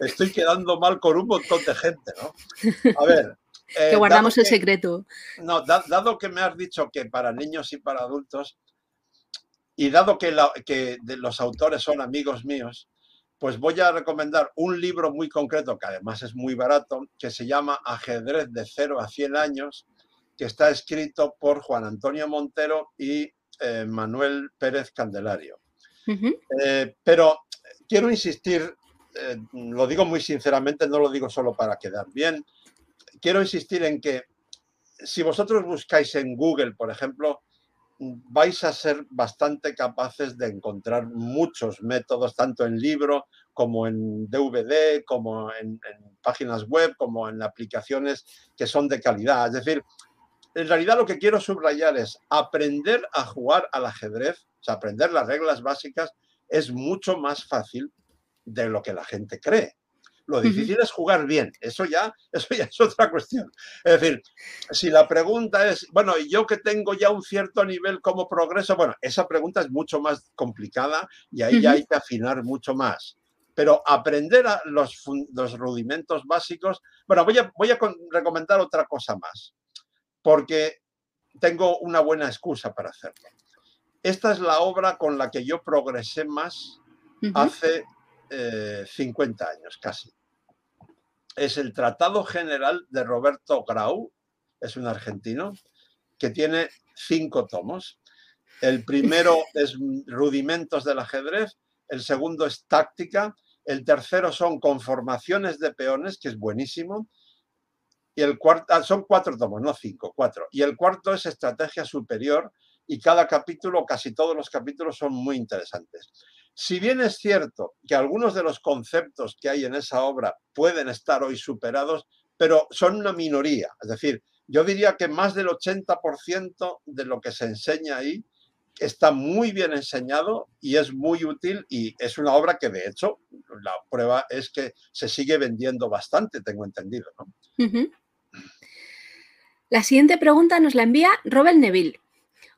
Speaker 2: estoy quedando mal con un montón de gente, ¿no?
Speaker 1: A ver. que eh, guardamos el secreto.
Speaker 2: No, dado que me has dicho que para niños y para adultos, y dado que, que los autores son amigos míos, pues voy a recomendar un libro muy concreto, que además es muy barato, que se llama Ajedrez de 0 a 100 años, que está escrito por Juan Antonio Montero y eh, Manuel Pérez Candelario. Eh, pero quiero insistir, eh, lo digo muy sinceramente, no lo digo solo para quedar bien, quiero insistir en que si vosotros buscáis en Google, por ejemplo, vais a ser bastante capaces de encontrar muchos métodos, tanto en libro como en DVD, como en, en, páginas web, como en aplicaciones que son de calidad. Es decir, en realidad lo que quiero subrayar es aprender a jugar al ajedrez, o sea, aprender las reglas básicas es mucho más fácil de lo que la gente cree. Lo difícil es jugar bien, eso ya, eso ya es otra cuestión. Es decir, si la pregunta es, bueno, yo que tengo ya un cierto nivel como progreso, bueno, esa pregunta es mucho más complicada y ahí ya hay que afinar mucho más. Pero aprender a los, los rudimentos básicos, bueno, voy a, voy a recomendar otra cosa más porque tengo una buena excusa para hacerlo. Esta es la obra con la que yo progresé más hace 50 eh, años casi. Es el Tratado General de Roberto Grau, es un argentino, que tiene cinco tomos. El primero es Rudimentos del ajedrez, el segundo es Táctica, el tercero son Conformaciones de peones, que es buenísimo, y el cuarto, ah, son cuatro tomos, no cinco, cuatro. Y el cuarto es Estrategia Superior y cada capítulo, casi todos los capítulos son muy interesantes. Si bien es cierto que algunos de los conceptos que hay en esa obra pueden estar hoy superados, pero son una minoría. Es decir, yo diría que más del 80% de lo que se enseña ahí está muy bien enseñado y es muy útil y es una obra que de hecho la prueba es que se sigue vendiendo bastante, tengo entendido. ¿no?
Speaker 1: La siguiente pregunta nos la envía Robert Neville.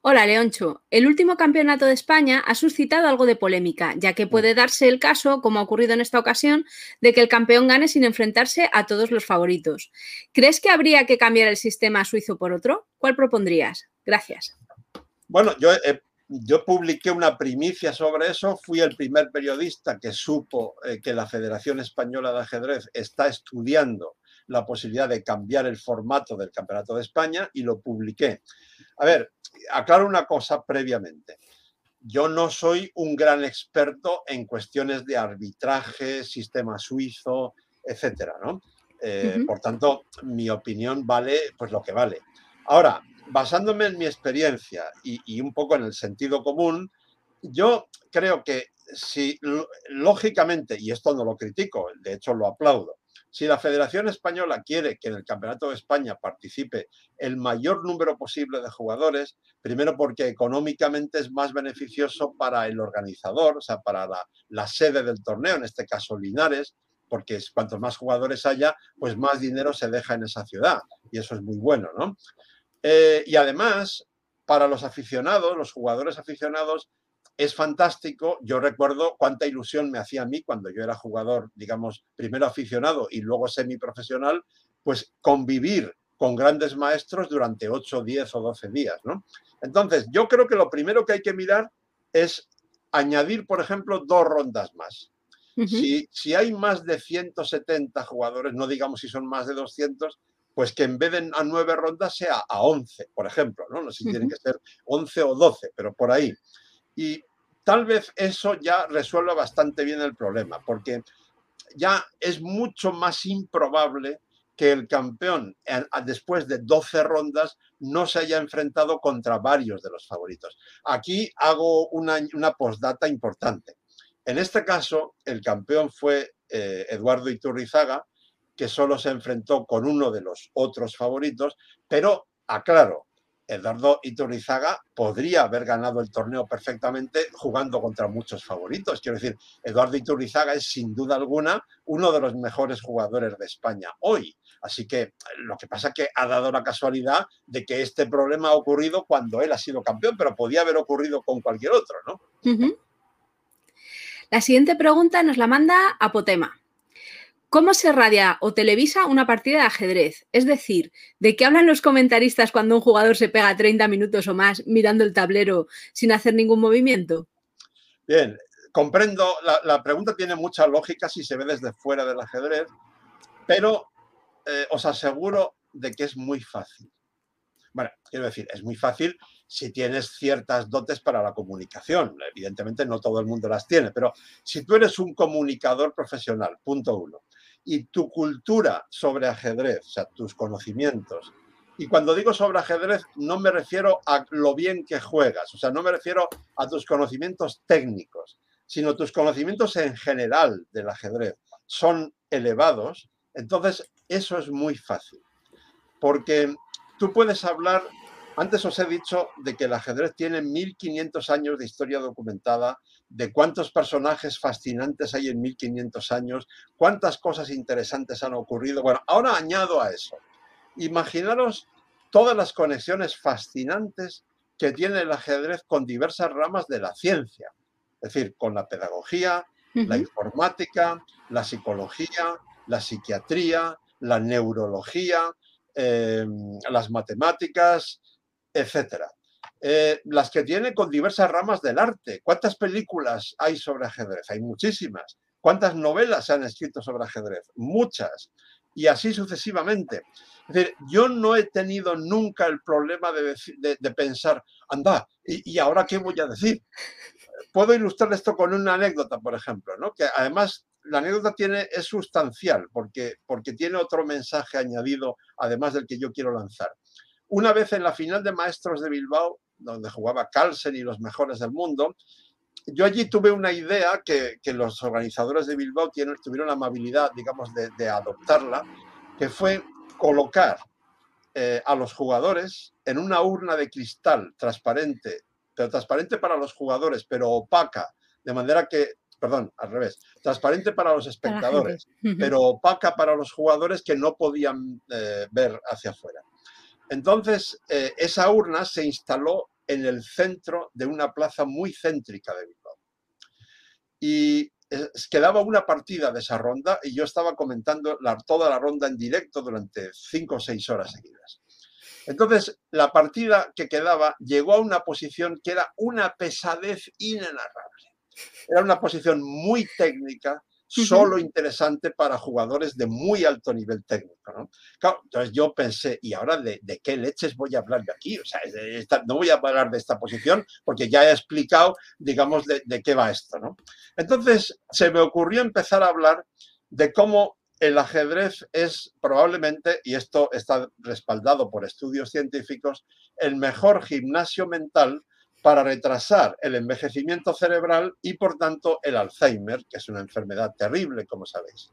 Speaker 1: Hola, Leoncho. El último campeonato de España ha suscitado algo de polémica, ya que puede darse el caso, como ha ocurrido en esta ocasión, de que el campeón gane sin enfrentarse a todos los favoritos. ¿Crees que habría que cambiar el sistema suizo por otro? ¿Cuál propondrías? Gracias.
Speaker 2: Bueno, yo, yo publiqué una primicia sobre eso. Fui el primer periodista que supo eh, que la Federación Española de Ajedrez está estudiando la posibilidad de cambiar el formato del Campeonato de España y lo publiqué. A ver, aclaro una cosa previamente. Yo no soy un gran experto en cuestiones de arbitraje, sistema suizo, etcétera, ¿no? Eh, por tanto, mi opinión vale pues lo que vale. Ahora, basándome en mi experiencia y, y, un poco en el sentido común, yo creo que si lógicamente, y esto no lo critico, de hecho lo aplaudo, si la Federación Española quiere que en el Campeonato de España participe el mayor número posible de jugadores, primero porque económicamente es más beneficioso para el organizador, o sea, para la, sede del torneo, en este caso Linares, porque cuantos más jugadores haya, pues más dinero se deja en esa ciudad. Y eso es muy bueno, ¿no? Eh, y además, para los aficionados, los jugadores aficionados, es fantástico. Yo recuerdo cuánta ilusión me hacía a mí cuando yo era jugador, digamos, primero aficionado y luego semiprofesional, pues convivir con grandes maestros durante 8, 10 o 12 días, ¿no? Entonces, yo creo que lo primero que hay que mirar es añadir, por ejemplo, dos rondas más. si, si, hay más de 170 jugadores, no digamos si son más de 200, pues que en vez de a nueve rondas sea a 11, por ejemplo, ¿no? No sé si tienen que ser 11 o 12, pero por ahí. Y tal vez eso ya resuelva bastante bien el problema, porque ya es mucho más improbable que el campeón después de 12 rondas no se haya enfrentado contra varios de los favoritos. Aquí hago una, una postdata importante. En este caso, el campeón fue eh, Eduardo Iturrizaga que solo se enfrentó con uno de los otros favoritos, pero aclaro, Eduardo Iturrizaga podría haber ganado el torneo perfectamente jugando contra muchos favoritos. Quiero decir, Eduardo Iturrizaga es sin duda alguna uno de los mejores jugadores de España hoy. Así que lo que pasa es que ha dado la casualidad de que este problema ha ocurrido cuando él ha sido campeón, pero podía haber ocurrido con cualquier otro, ¿no?
Speaker 1: La siguiente pregunta nos la manda Apotema. ¿Cómo se radia o televisa una partida de ajedrez? Es decir, ¿de qué hablan los comentaristas cuando un jugador se pega 30 minutos o más mirando el tablero sin hacer ningún movimiento?
Speaker 2: Bien, comprendo, la, pregunta tiene mucha lógica si se ve desde fuera del ajedrez, pero eh, os aseguro de que es muy fácil. Bueno, quiero decir, es muy fácil si tienes ciertas dotes para la comunicación. Evidentemente no todo el mundo las tiene, pero si tú eres un comunicador profesional, punto uno, y tu cultura sobre ajedrez, o sea, tus conocimientos. Y cuando digo sobre ajedrez, no me refiero a lo bien que juegas, o sea, no me refiero a tus conocimientos técnicos, sino tus conocimientos en general del ajedrez son elevados, entonces eso es muy fácil. Porque tú puedes hablar, antes os he dicho de que el ajedrez tiene 1500 años de historia documentada, de cuántos personajes fascinantes hay en 1500 años, cuántas cosas interesantes han ocurrido. Bueno, ahora añado a eso. Imaginaros todas las conexiones fascinantes que tiene el ajedrez con diversas ramas de la ciencia, es decir, con la pedagogía, la informática, la psicología, la psiquiatría, la neurología, em, las matemáticas, etcétera. Eh, las que tiene con diversas ramas del arte. ¿Cuántas películas hay sobre ajedrez? Hay muchísimas. ¿Cuántas novelas se han escrito sobre ajedrez? Muchas. Y así sucesivamente. Es decir, yo no he tenido nunca el problema de, pensar, anda, ¿y, ahora qué voy a decir? Puedo ilustrar esto con una anécdota, por ejemplo, ¿no? que además la anécdota tiene, es sustancial porque, porque tiene otro mensaje añadido, además del que yo quiero lanzar. Una vez en la final de Maestros de Bilbao, donde jugaba Carlsen y los mejores del mundo, yo allí tuve una idea que, los organizadores de Bilbao tuvieron la amabilidad, digamos, de, adoptarla, que fue colocar eh, a los jugadores en una urna de cristal transparente, pero transparente para los jugadores, pero opaca, de manera que, perdón, al revés, transparente para los espectadores, pero opaca para los jugadores que no podían eh, ver hacia afuera. Entonces, eh, esa urna se instaló en el centro de una plaza muy céntrica de Bilbao. Y quedaba una partida de esa ronda y yo estaba comentando toda la ronda en directo durante cinco o seis horas seguidas. Entonces, la partida que quedaba llegó a una posición que era una pesadez inenarrable. Era una posición muy técnica, solo interesante para jugadores de muy alto nivel técnico. entonces yo pensé, ¿y ahora de, qué leches voy a hablar de aquí? O sea, no voy a hablar de esta posición porque ya he explicado, digamos, de, qué va esto. ¿no? Entonces se me ocurrió empezar a hablar de cómo el ajedrez es probablemente, y esto está respaldado por estudios científicos, el mejor gimnasio mental para retrasar el envejecimiento cerebral y, por tanto, el Alzheimer, que es una enfermedad terrible, como sabéis.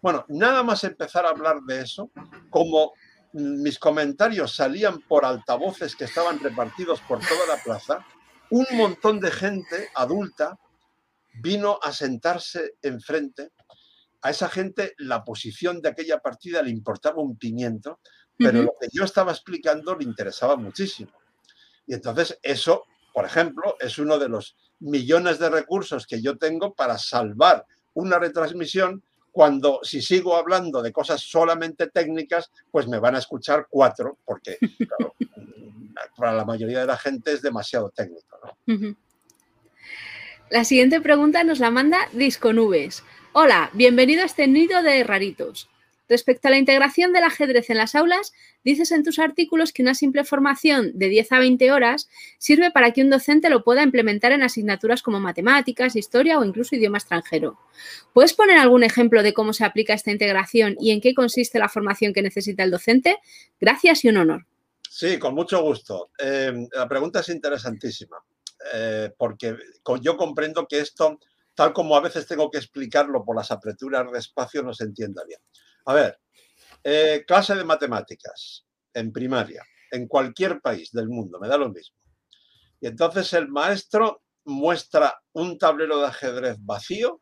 Speaker 2: Bueno, nada más empezar a hablar de eso, como mis comentarios salían por altavoces que estaban repartidos por toda la plaza, un montón de gente adulta vino a sentarse enfrente. A esa gente la posición de aquella partida le importaba un pimiento, pero lo que yo estaba explicando le interesaba muchísimo. Y entonces eso por ejemplo, es uno de los millones de recursos que yo tengo para salvar una retransmisión cuando si sigo hablando de cosas solamente técnicas, pues me van a escuchar cuatro, porque para la mayoría de la gente es demasiado técnico.
Speaker 1: La siguiente pregunta nos la manda Disconubes. Hola, bienvenido a este nido de raritos. Respecto a la integración del ajedrez en las aulas, dices en tus artículos que una simple formación de 10 a 20 horas sirve para que un docente lo pueda implementar en asignaturas como matemáticas, historia o incluso idioma extranjero. ¿Puedes poner algún ejemplo de cómo se aplica esta integración y en qué consiste la formación que necesita el docente? Gracias y un honor.
Speaker 2: Sí, con mucho gusto. Em, la pregunta es interesantísima, eh, porque yo comprendo que esto, tal como a veces tengo que explicarlo por las apreturas de espacio, no se entienda bien. A ver, eh, clase de matemáticas en primaria, en cualquier país del mundo, me da lo mismo. Y entonces el maestro muestra un tablero de ajedrez vacío,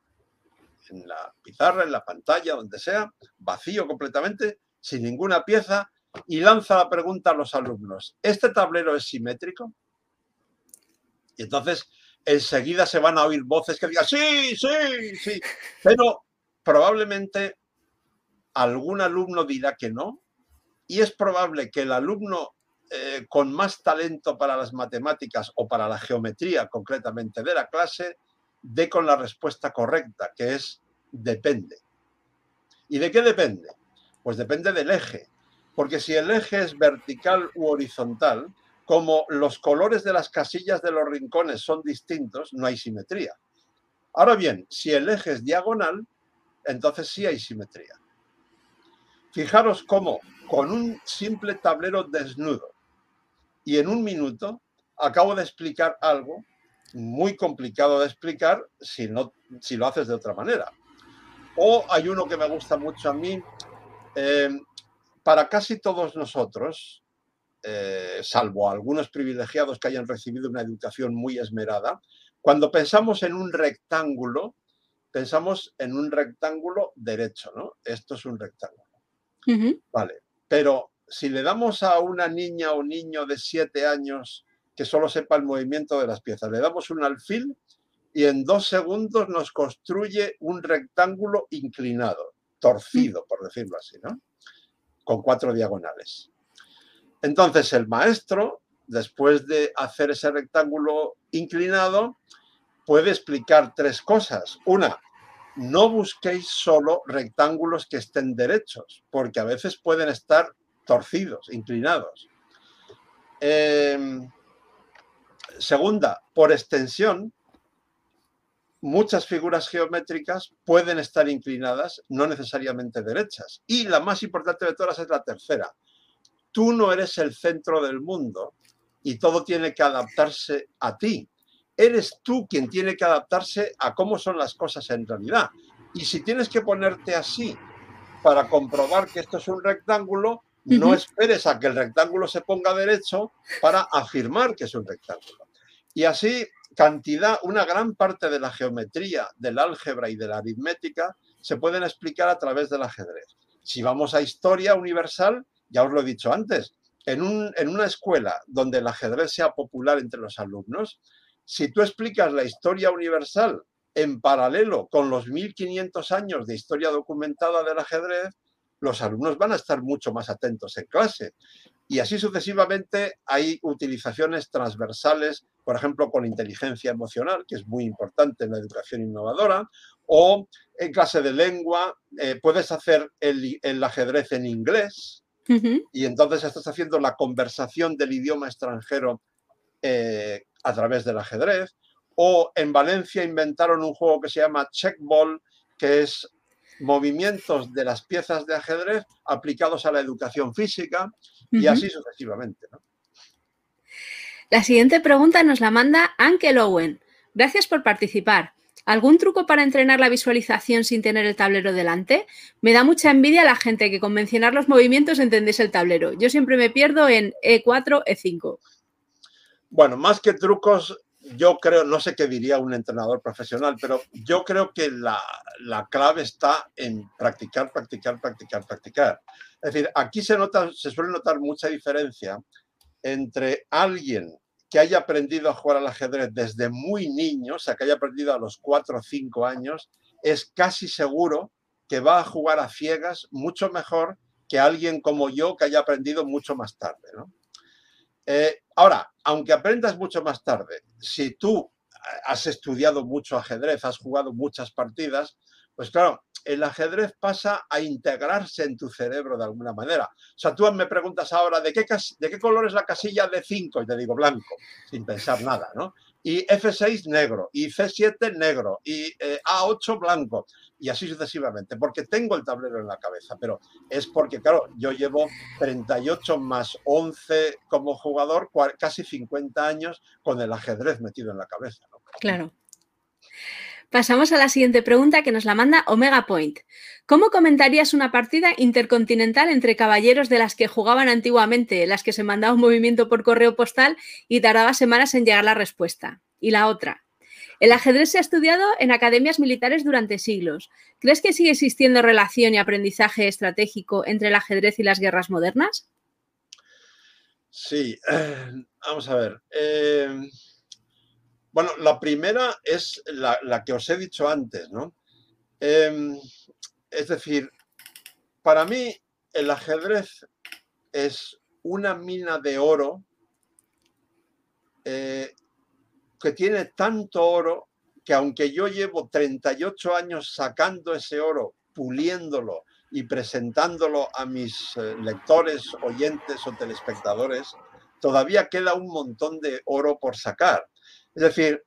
Speaker 2: en la pizarra, en la pantalla, donde sea, vacío completamente, sin ninguna pieza, y lanza la pregunta a los alumnos, ¿este tablero es simétrico? Y entonces enseguida se van a oír voces que digan, sí, sí, sí, pero probablemente algún alumno dirá que no, y es probable que el alumno eh, con más talento para las matemáticas o para la geometría concretamente de la clase dé con la respuesta correcta, que es depende. ¿Y de qué depende? Pues depende del eje, porque si el eje es vertical u horizontal, como los colores de las casillas de los rincones son distintos, no hay simetría. Ahora bien, si el eje es diagonal, entonces sí hay simetría. Fijaros cómo con un simple tablero desnudo y en un minuto acabo de explicar algo muy complicado de explicar si, no, si lo haces de otra manera. O hay uno que me gusta mucho a mí. Eh, para casi todos nosotros, eh, salvo algunos privilegiados que hayan recibido una educación muy esmerada, cuando pensamos en un rectángulo, pensamos en un rectángulo derecho, ¿no? Esto es un rectángulo. Vale, pero si le damos a una niña o niño de siete años que solo sepa el movimiento de las piezas, le damos un alfil y en dos segundos nos construye un rectángulo inclinado, torcido, por decirlo así, ¿no? Con cuatro diagonales. Entonces el maestro, después de hacer ese rectángulo inclinado, puede explicar tres cosas. Una, no busquéis solo rectángulos que estén derechos, porque a veces pueden estar torcidos, inclinados. Em, segunda, por extensión, muchas figuras geométricas pueden estar inclinadas, no necesariamente derechas. Y la más importante de todas es la tercera. Tú no eres el centro del mundo y todo tiene que adaptarse a ti. Eres tú quien tiene que adaptarse a cómo son las cosas en realidad. Y si tienes que ponerte así para comprobar que esto es un rectángulo, no esperes a que el rectángulo se ponga derecho para afirmar que es un rectángulo. Y así, cantidad, una gran parte de la geometría, del álgebra y de la aritmética se pueden explicar a través del ajedrez. Si vamos a historia universal, ya os lo he dicho antes, en, en una escuela donde el ajedrez sea popular entre los alumnos, si tú explicas la historia universal en paralelo con los 1500 años de historia documentada del ajedrez, los alumnos van a estar mucho más atentos en clase. Y así sucesivamente hay utilizaciones transversales, por ejemplo, con inteligencia emocional, que es muy importante en la educación innovadora, o en clase de lengua, eh, puedes hacer el, ajedrez en inglés y entonces estás haciendo la conversación del idioma extranjero eh, a través del ajedrez. O en Valencia inventaron un juego que se llama Checkball, que es movimientos de las piezas de ajedrez aplicados a la educación física y así sucesivamente.
Speaker 1: La siguiente pregunta nos la manda Anke Owen. Gracias por participar. ¿Algún truco para entrenar la visualización sin tener el tablero delante? Me da mucha envidia la gente que con mencionar los movimientos entendéis el tablero. Yo siempre me pierdo en E4, E5.
Speaker 2: Bueno, más que trucos, yo creo, no sé qué diría un entrenador profesional, pero yo creo que la, clave está en practicar, practicar, practicar, practicar. Es decir, aquí se, nota, se suele notar mucha diferencia entre alguien que haya aprendido a jugar al ajedrez desde muy niño, o sea, que haya aprendido a los 4 o 5 años, es casi seguro que va a jugar a ciegas mucho mejor que alguien como yo que haya aprendido mucho más tarde. ¿no? Eh, ahora, aunque aprendas mucho más tarde, si tú has estudiado mucho ajedrez, has jugado muchas partidas, pues claro, el ajedrez pasa a integrarse en tu cerebro de alguna manera. O sea, tú me preguntas ahora, ¿de qué, de qué color es la casilla de 5? Y te digo blanco, sin pensar nada, ¿no? Y F6 negro, y C7 negro, y eh, A8 blanco, y así sucesivamente, porque tengo el tablero en la cabeza, pero es porque, claro, yo llevo 38 más 11 como jugador, casi 50 años con el ajedrez metido en la cabeza.
Speaker 1: Claro. Pasamos a la siguiente pregunta que nos la manda Omega Point. ¿Cómo comentarías una partida intercontinental entre caballeros de las que jugaban antiguamente, las que se mandaba un movimiento por correo postal y tardaba semanas en llegar la respuesta? Y la otra, el ajedrez se ha estudiado en academias militares durante siglos. ¿Crees que sigue existiendo relación y aprendizaje estratégico entre el ajedrez y las guerras modernas?
Speaker 2: Sí, vamos a ver. Eh, bueno, la primera es la, que os he dicho antes, ¿no? Em, es decir, para mí el ajedrez es una mina de oro eh, que tiene tanto oro que aunque yo llevo 38 años sacando ese oro, puliéndolo y presentándolo a mis eh, lectores, oyentes o telespectadores, todavía queda un montón de oro por sacar. Es decir,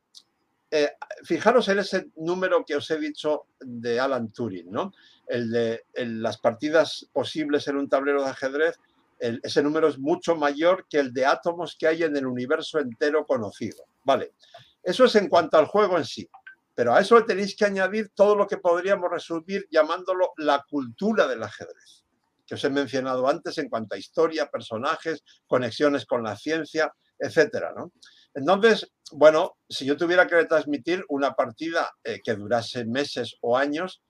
Speaker 2: eh, fijaros en ese número que os he dicho de Alan Turing, ¿no? El de las partidas posibles en un tablero de ajedrez, ese número es mucho mayor que el de átomos que hay en el universo entero conocido. Vale, eso es en cuanto al juego en sí, pero a eso le tenéis que añadir todo lo que podríamos resumir llamándolo la cultura del ajedrez, que os he mencionado antes en cuanto a historia, personajes, conexiones con la ciencia, etcétera, ¿no? Entonces, bueno, si yo tuviera que retransmitir una partida eh, que durase meses o años,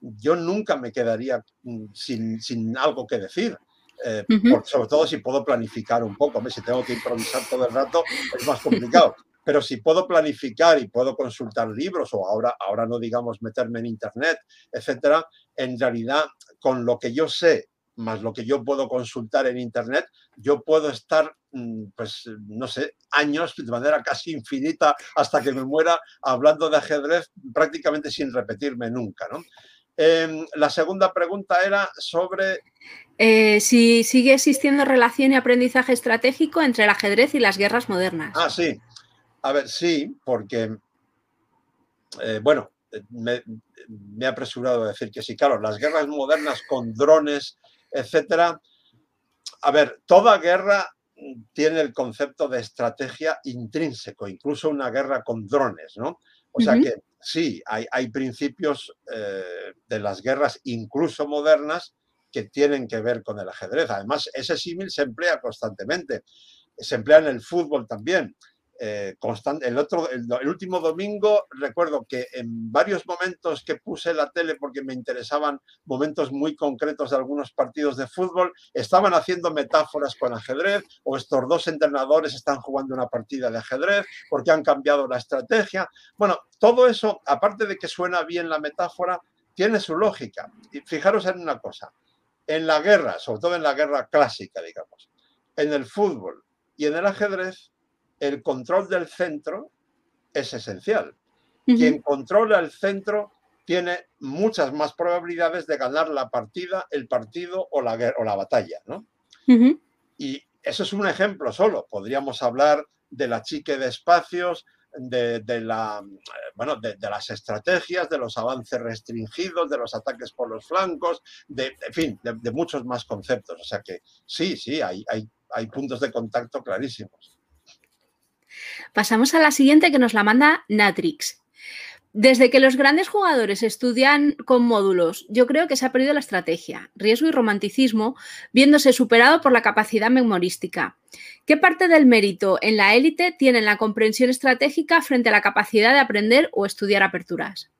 Speaker 2: yo nunca me quedaría mm, sin, algo que decir. Eh, sobre todo si puedo planificar un poco. Si tengo que improvisar todo el rato, es más complicado. Pero si puedo planificar y puedo consultar libros o ahora, ahora no digamos meterme en internet, etcétera, en realidad con lo que yo sé más lo que yo puedo consultar en internet, yo puedo estar, pues, no sé, años de manera casi infinita hasta que me muera hablando de ajedrez prácticamente sin repetirme nunca, ¿no? Em, la segunda pregunta era sobre...
Speaker 1: Eh, si sigue existiendo relación y aprendizaje estratégico entre el ajedrez y las guerras modernas.
Speaker 2: Ah, sí. A ver, sí, porque, eh, bueno, me, me, he apresurado a decir que sí, claro, las guerras modernas con drones, etcétera. A ver, toda guerra tiene el concepto de estrategia intrínseco, incluso una guerra con drones, ¿no? O sea que sí, hay, principios eh, de las guerras, incluso modernas, que tienen que ver con el ajedrez. Además, ese símil se emplea constantemente. Se emplea en el fútbol también. Eh, constante. El, otro, el, último domingo recuerdo que en varios momentos que puse la tele porque me interesaban momentos muy concretos de algunos partidos de fútbol, estaban haciendo metáforas con ajedrez o estos dos entrenadores están jugando una partida de ajedrez porque han cambiado la estrategia. Bueno, todo eso, aparte de que suena bien la metáfora, tiene su lógica. Y fijaros en una cosa, en la guerra, sobre todo en la guerra clásica, digamos, en el fútbol y en el ajedrez, el control del centro es esencial. Quien controla el centro tiene muchas más probabilidades de ganar la partida, el partido o la, o la batalla. ¿no? Y eso es un ejemplo solo. Podríamos hablar de la chique de espacios, de, la, bueno, de, las estrategias, de los avances restringidos, de los ataques por los flancos, de, en fin, de, muchos más conceptos. O sea que sí, sí, hay, hay, hay puntos de contacto clarísimos.
Speaker 1: Pasamos a la siguiente que nos la manda Natrix. Desde que los grandes jugadores estudian con módulos, yo creo que se ha perdido la estrategia, riesgo y romanticismo, viéndose superado por la capacidad memorística. ¿Qué parte del mérito en la élite tiene la comprensión estratégica frente a la capacidad de aprender o estudiar aperturas?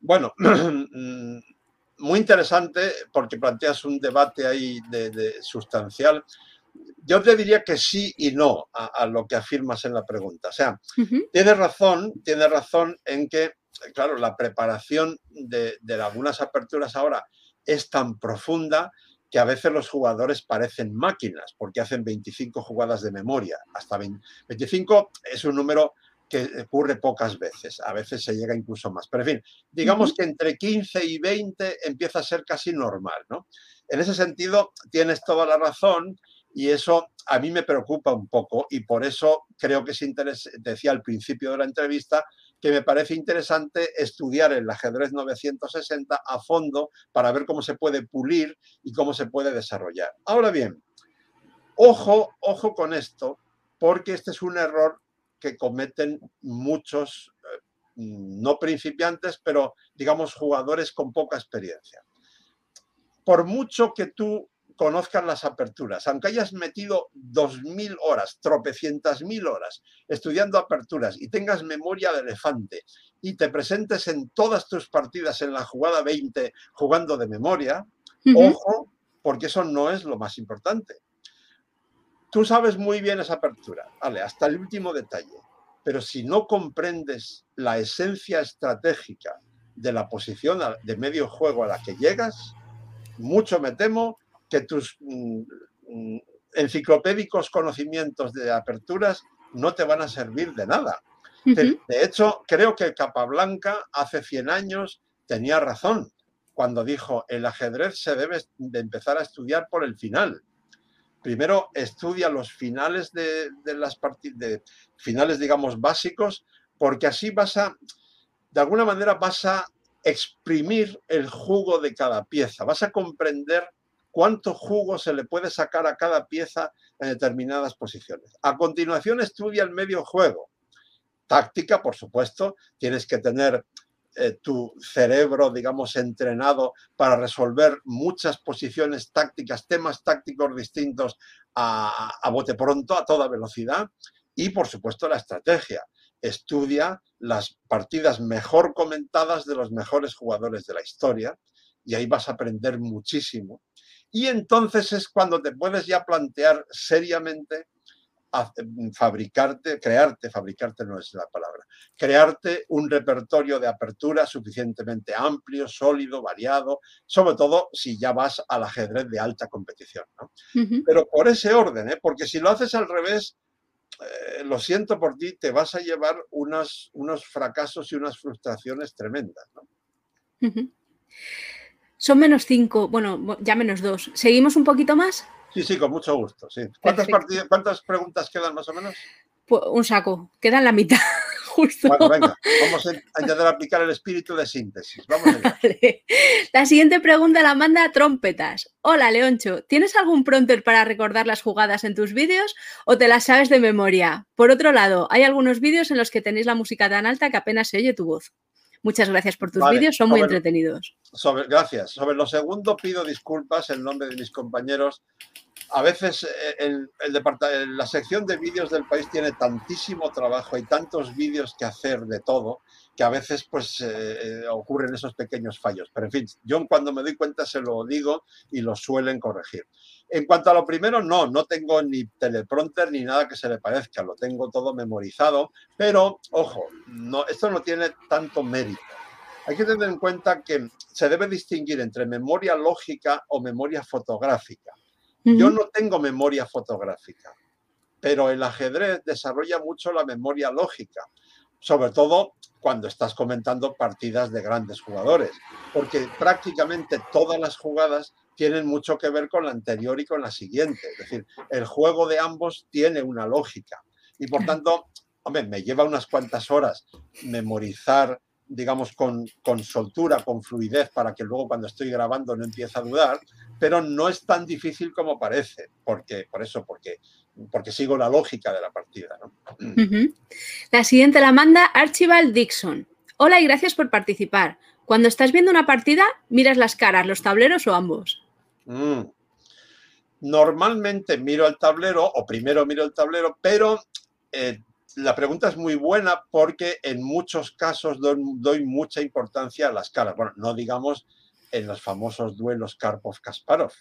Speaker 2: Bueno, muy interesante porque planteas un debate ahí de sustancial yo te diría que sí y no a, lo que afirmas en la pregunta. O sea, tienes razón, tienes razón en que, claro, la preparación de, algunas aperturas ahora es tan profunda que a veces los jugadores parecen máquinas porque hacen 25 jugadas de memoria. Hasta 25 es un número que ocurre pocas veces, a veces se llega incluso más. Pero en fin, digamos que entre 15 y 20 empieza a ser casi normal, ¿no? En ese sentido, tienes toda la razón y eso a mí me preocupa un poco y por eso creo que es interesante, decía al principio de la entrevista, que me parece interesante estudiar el ajedrez 960 a fondo para ver cómo se puede pulir y cómo se puede desarrollar. Ahora bien, ojo, ojo con esto, porque este es un error que cometen muchos, eh, no principiantes, pero digamos jugadores con poca experiencia. Por mucho que tú conozcas las aperturas, aunque hayas metido dos mil horas, tropecientas mil horas estudiando aperturas y tengas memoria de elefante y te presentes en todas tus partidas en la jugada 20 jugando de memoria, ojo, porque eso no es lo más importante. Tú sabes muy bien esa apertura, vale, hasta el último detalle, pero si no comprendes la esencia estratégica de la posición de medio juego a la que llegas, mucho me temo que tus mm, mm, enciclopédicos conocimientos de aperturas no te van a servir de nada. de, hecho, creo que Capablanca hace 100 años tenía razón cuando dijo el ajedrez se debe de empezar a estudiar por el final. Primero estudia los finales de, de las partidas, finales, digamos, básicos, porque así vas a, de alguna manera, vas a exprimir el jugo de cada pieza, vas a comprender cuánto jugo se le puede sacar a cada pieza en determinadas posiciones. A continuación estudia el medio juego. Táctica, por supuesto, tienes que tener eh, tu cerebro, digamos, entrenado para resolver muchas posiciones tácticas, temas tácticos distintos a, a bote pronto, a toda velocidad. Y, por supuesto, la estrategia. Estudia las partidas mejor comentadas de los mejores jugadores de la historia y ahí vas a aprender muchísimo y entonces es cuando te puedes ya plantear seriamente mm, fabricarte, crearte, fabricarte no es la palabra, crearte un repertorio de apertura suficientemente amplio, sólido, variado, sobre todo si ya vas al ajedrez de alta competición. Pero por ese orden, ¿eh? porque si lo haces al revés, eh, lo siento por ti, te vas a llevar unos, unos fracasos y unas frustraciones tremendas. ¿no?
Speaker 1: Son menos cinco, bueno, ya menos dos. ¿Seguimos un poquito más?
Speaker 2: Sí, sí, con mucho gusto. Sí. ¿Cuántas, ¿Cuántas preguntas quedan más o menos?
Speaker 1: Pues un saco, quedan la mitad. Justo.
Speaker 2: Bueno, venga, vamos a intentar aplicar el espíritu de síntesis. Vamos
Speaker 1: La siguiente pregunta la manda Trompetas. Hola, Leoncho, ¿tienes algún pronter para recordar las jugadas en tus vídeos o te las sabes de memoria? Por otro lado, hay algunos vídeos en los que tenéis la música tan alta que apenas se oye tu voz. Muchas gracias por tus vídeos, son muy entretenidos.
Speaker 2: Sobre, gracias. Sobre lo segundo pido disculpas en nombre de mis compañeros. A veces eh, el, el la sección de vídeos del país tiene tantísimo trabajo y tantos vídeos que hacer de todo que a veces pues eh, eh, ocurren esos pequeños fallos. Pero en fin, yo cuando me doy cuenta se lo digo y lo suelen corregir. En cuanto a lo primero, no, no tengo ni teleprompter ni nada que se le parezca, lo tengo todo memorizado, pero ojo, no, esto no tiene tanto mérito. Hay que tener en cuenta que se debe distinguir entre memoria lógica o memoria fotográfica. Yo no tengo memoria fotográfica, pero el ajedrez desarrolla mucho la memoria lógica sobre todo cuando estás comentando partidas de grandes jugadores, porque prácticamente todas las jugadas tienen mucho que ver con la anterior y con la siguiente. Es decir, el juego de ambos tiene una lógica y por tanto, hombre, me lleva unas cuantas horas memorizar, digamos, con, con soltura, con fluidez, para que luego cuando estoy grabando no empiece a dudar, pero no es tan difícil como parece, porque, por eso, porque porque sigo la lógica de la partida.
Speaker 1: La siguiente la manda Archibald Dixon. Hola y gracias por participar. Cuando estás viendo una partida, miras las caras, los tableros o ambos. Mm.
Speaker 2: Normalmente miro el tablero o primero miro el tablero, pero eh, la pregunta es muy buena porque en muchos casos doy, mucha importancia a las caras. Bueno, no digamos en los famosos duelos Karpov-Kasparov.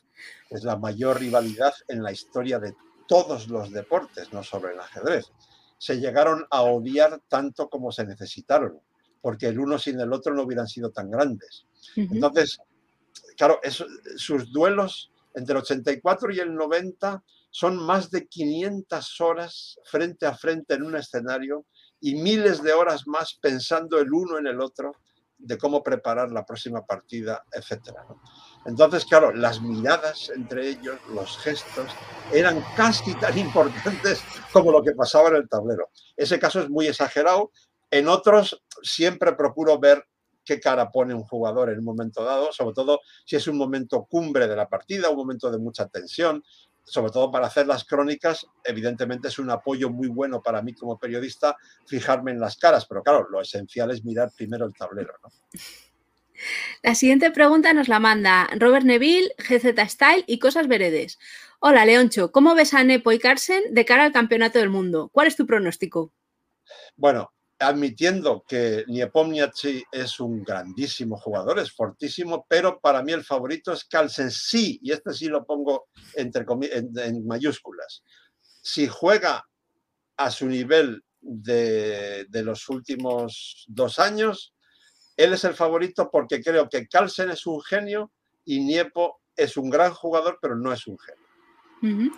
Speaker 2: Es la mayor rivalidad en la historia de todos los deportes, no sobre el ajedrez. Se llegaron a odiar tanto como se necesitaron, porque el uno sin el otro no hubieran sido tan grandes. Entonces, claro, sus duelos entre el 84 y el 90 son más de 500 horas frente a frente en un escenario y miles de horas más pensando el uno en el otro de cómo preparar la próxima partida, etc. Entonces, claro, las miradas entre ellos, los gestos, eran casi tan importantes como lo que pasaba en el tablero. Ese caso es muy exagerado. En otros siempre procuro ver qué cara pone un jugador en un momento dado, sobre todo si es un momento cumbre de la partida, un momento de mucha tensión, sobre todo para hacer las crónicas, evidentemente es un apoyo muy bueno para mí como periodista fijarme en las caras, pero claro, lo esencial es mirar primero el tablero. ¿no?
Speaker 1: La siguiente pregunta nos la manda Robert Neville, GZ Style y Cosas Veredes. Hola, Leoncho, ¿cómo ves a Nepo y Carsen de cara al Campeonato del Mundo? ¿Cuál es tu pronóstico?
Speaker 2: Bueno, admitiendo que Niepomniachtchi es un grandísimo jugador, es fortísimo, pero para mí el favorito es Carlsen. Sí, y este sí lo pongo entre en, mayúsculas. Si juega a su nivel de, de los últimos dos años, él es el favorito porque creo que Carlsen es un genio y Niepo es un gran jugador, pero no es un genio.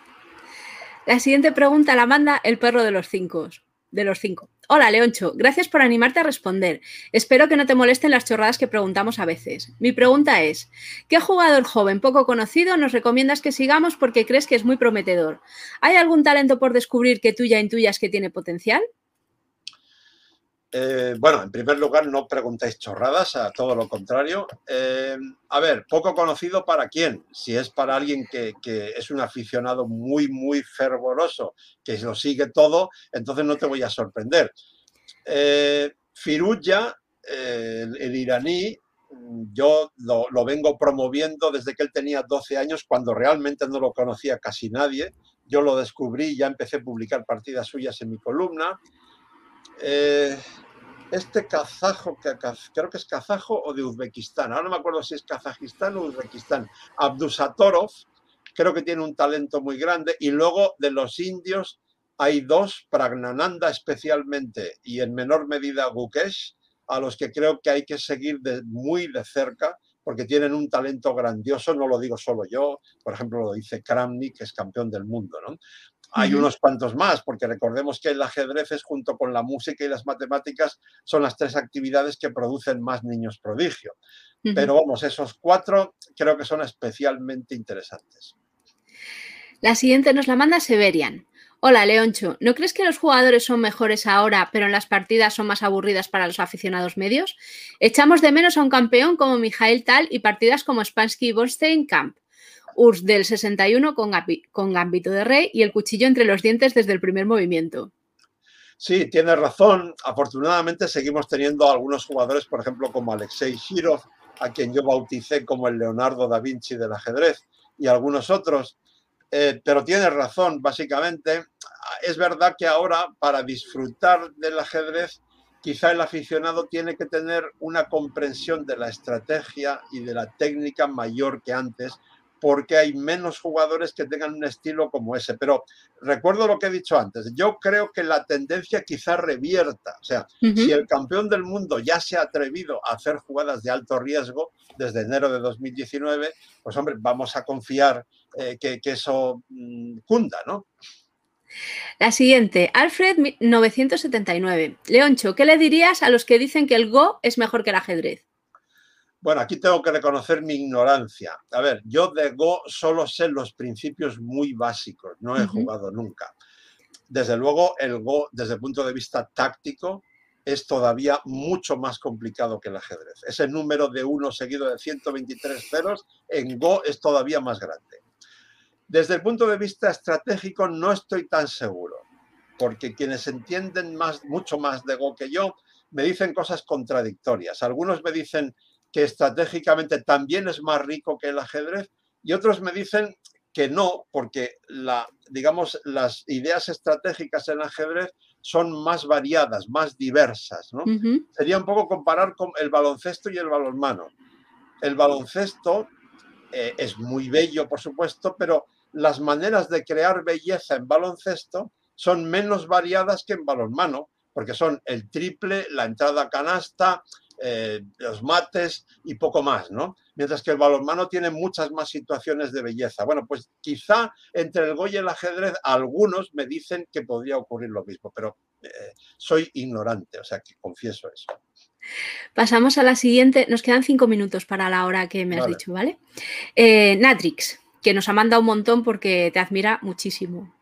Speaker 1: La siguiente pregunta la manda el perro de los cinco. De los cinco. Hola, Leoncho. Gracias por animarte a responder. Espero que no te molesten las chorradas que preguntamos a veces. Mi pregunta es: ¿qué jugador joven poco conocido nos recomiendas que sigamos porque crees que es muy prometedor? ¿Hay algún talento por descubrir que tú ya intuyas que tiene potencial?
Speaker 2: Eh, bueno, en primer lugar, no preguntéis chorradas, a todo lo contrario. Eh, a ver, poco conocido para quién. Si es para alguien que, es un aficionado muy, muy fervoroso, que lo sigue todo, entonces no te voy a sorprender. Eh, Firuya, el, iraní, yo lo, vengo promoviendo desde que él tenía 12 años, cuando realmente no lo conocía casi nadie. Yo lo descubrí y ya empecé a publicar partidas suyas en mi columna. Eh, este kazajo, creo que es kazajo o de Uzbekistán, ahora no me acuerdo si es Kazajistán o Uzbekistán, Abdusatorov, creo que tiene un talento muy grande, y luego de los indios hay dos, Pragnananda especialmente y en menor medida Gukesh, a los que creo que hay que seguir muy de cerca porque tienen un talento grandioso, no lo digo solo yo, por ejemplo lo dice Kramnik, que es campeón del mundo, ¿no? Hay unos cuantos más, porque recordemos que el ajedrez es junto con la música y las matemáticas son las tres actividades que producen más niños prodigio. Pero vamos, esos cuatro creo que son especialmente interesantes.
Speaker 1: La siguiente nos la manda Severian. Hola, Leoncho. ¿No crees que los jugadores son mejores ahora, pero en las partidas son más aburridas para los aficionados medios? Echamos de menos a un campeón como Mijael Tal y partidas como Spansky y Borstein Camp. Urs del 61 con, con Gambito de Rey y el cuchillo entre los dientes desde el primer movimiento.
Speaker 2: Sí, tienes razón. Afortunadamente seguimos teniendo algunos jugadores, por ejemplo, como Alexei Shirov, a quien yo bauticé como el Leonardo da Vinci del ajedrez, y algunos otros. Eh, pero tienes razón, básicamente. Es verdad que ahora, para disfrutar del ajedrez, quizá el aficionado tiene que tener una comprensión de la estrategia y de la técnica mayor que antes, porque hay menos jugadores que tengan un estilo como ese. Pero recuerdo lo que he dicho antes, yo creo que la tendencia quizá revierta. O sea, si el campeón del mundo ya se ha atrevido a hacer jugadas de alto riesgo desde enero de 2019, pues hombre, vamos a confiar eh, que, eso mm, cunda, ¿no?
Speaker 1: La siguiente, Alfred 979. Leoncho, ¿qué le dirías a los que dicen que el Go es mejor que el ajedrez?
Speaker 2: Bueno, aquí tengo que reconocer mi ignorancia. A ver, yo de Go solo sé los principios muy básicos, no he jugado nunca. Desde luego, el Go, desde el punto de vista táctico, es todavía mucho más complicado que el ajedrez. Ese número de uno seguido de 123 ceros en Go es todavía más grande. Desde el punto de vista estratégico no estoy tan seguro, porque quienes entienden más, mucho más de Go que yo me dicen cosas contradictorias. Algunos me dicen que estratégicamente también es más rico que el ajedrez y otros me dicen que no, porque la, digamos, las ideas estratégicas en ajedrez son más variadas, más diversas. ¿no? Sería un poco comparar con el baloncesto y el balonmano. El baloncesto eh, es muy bello, por supuesto, pero las maneras de crear belleza en baloncesto son menos variadas que en balonmano, porque son el triple, la entrada canasta, eh, los mates y poco más, ¿no? Mientras que el balonmano tiene muchas más situaciones de belleza. Bueno, pues quizá entre el Go y el ajedrez algunos me dicen que podría ocurrir lo mismo, pero eh, soy ignorante, o sea que confieso eso.
Speaker 1: Pasamos a la siguiente, nos quedan cinco minutos para la hora que me has dicho, ¿vale? Eh, Natrix, que nos ha mandado un montón porque te admira muchísimo.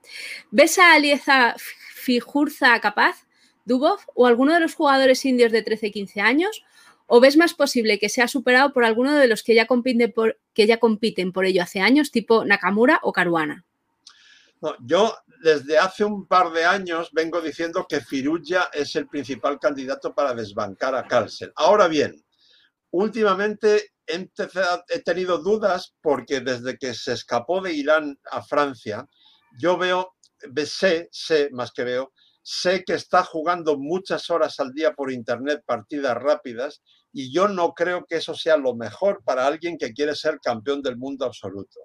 Speaker 1: ¿Ves a Alieza Fijurza capaz? Dubov o alguno de los jugadores indios de 13-15 años? ¿O ves más posible que sea superado por alguno de los que ya, compiten por, ello hace años, tipo Nakamura o Caruana?
Speaker 2: yo desde hace un par de años vengo diciendo que Firulla es el principal candidato para desbancar a Carlsen. Ahora bien, últimamente he tenido dudas porque desde que se escapó de Irán a Francia, yo veo, sé, sé más que veo, sé que está jugando muchas horas al día por internet partidas rápidas y yo no creo que eso sea lo mejor para alguien que quiere ser campeón del mundo absoluto.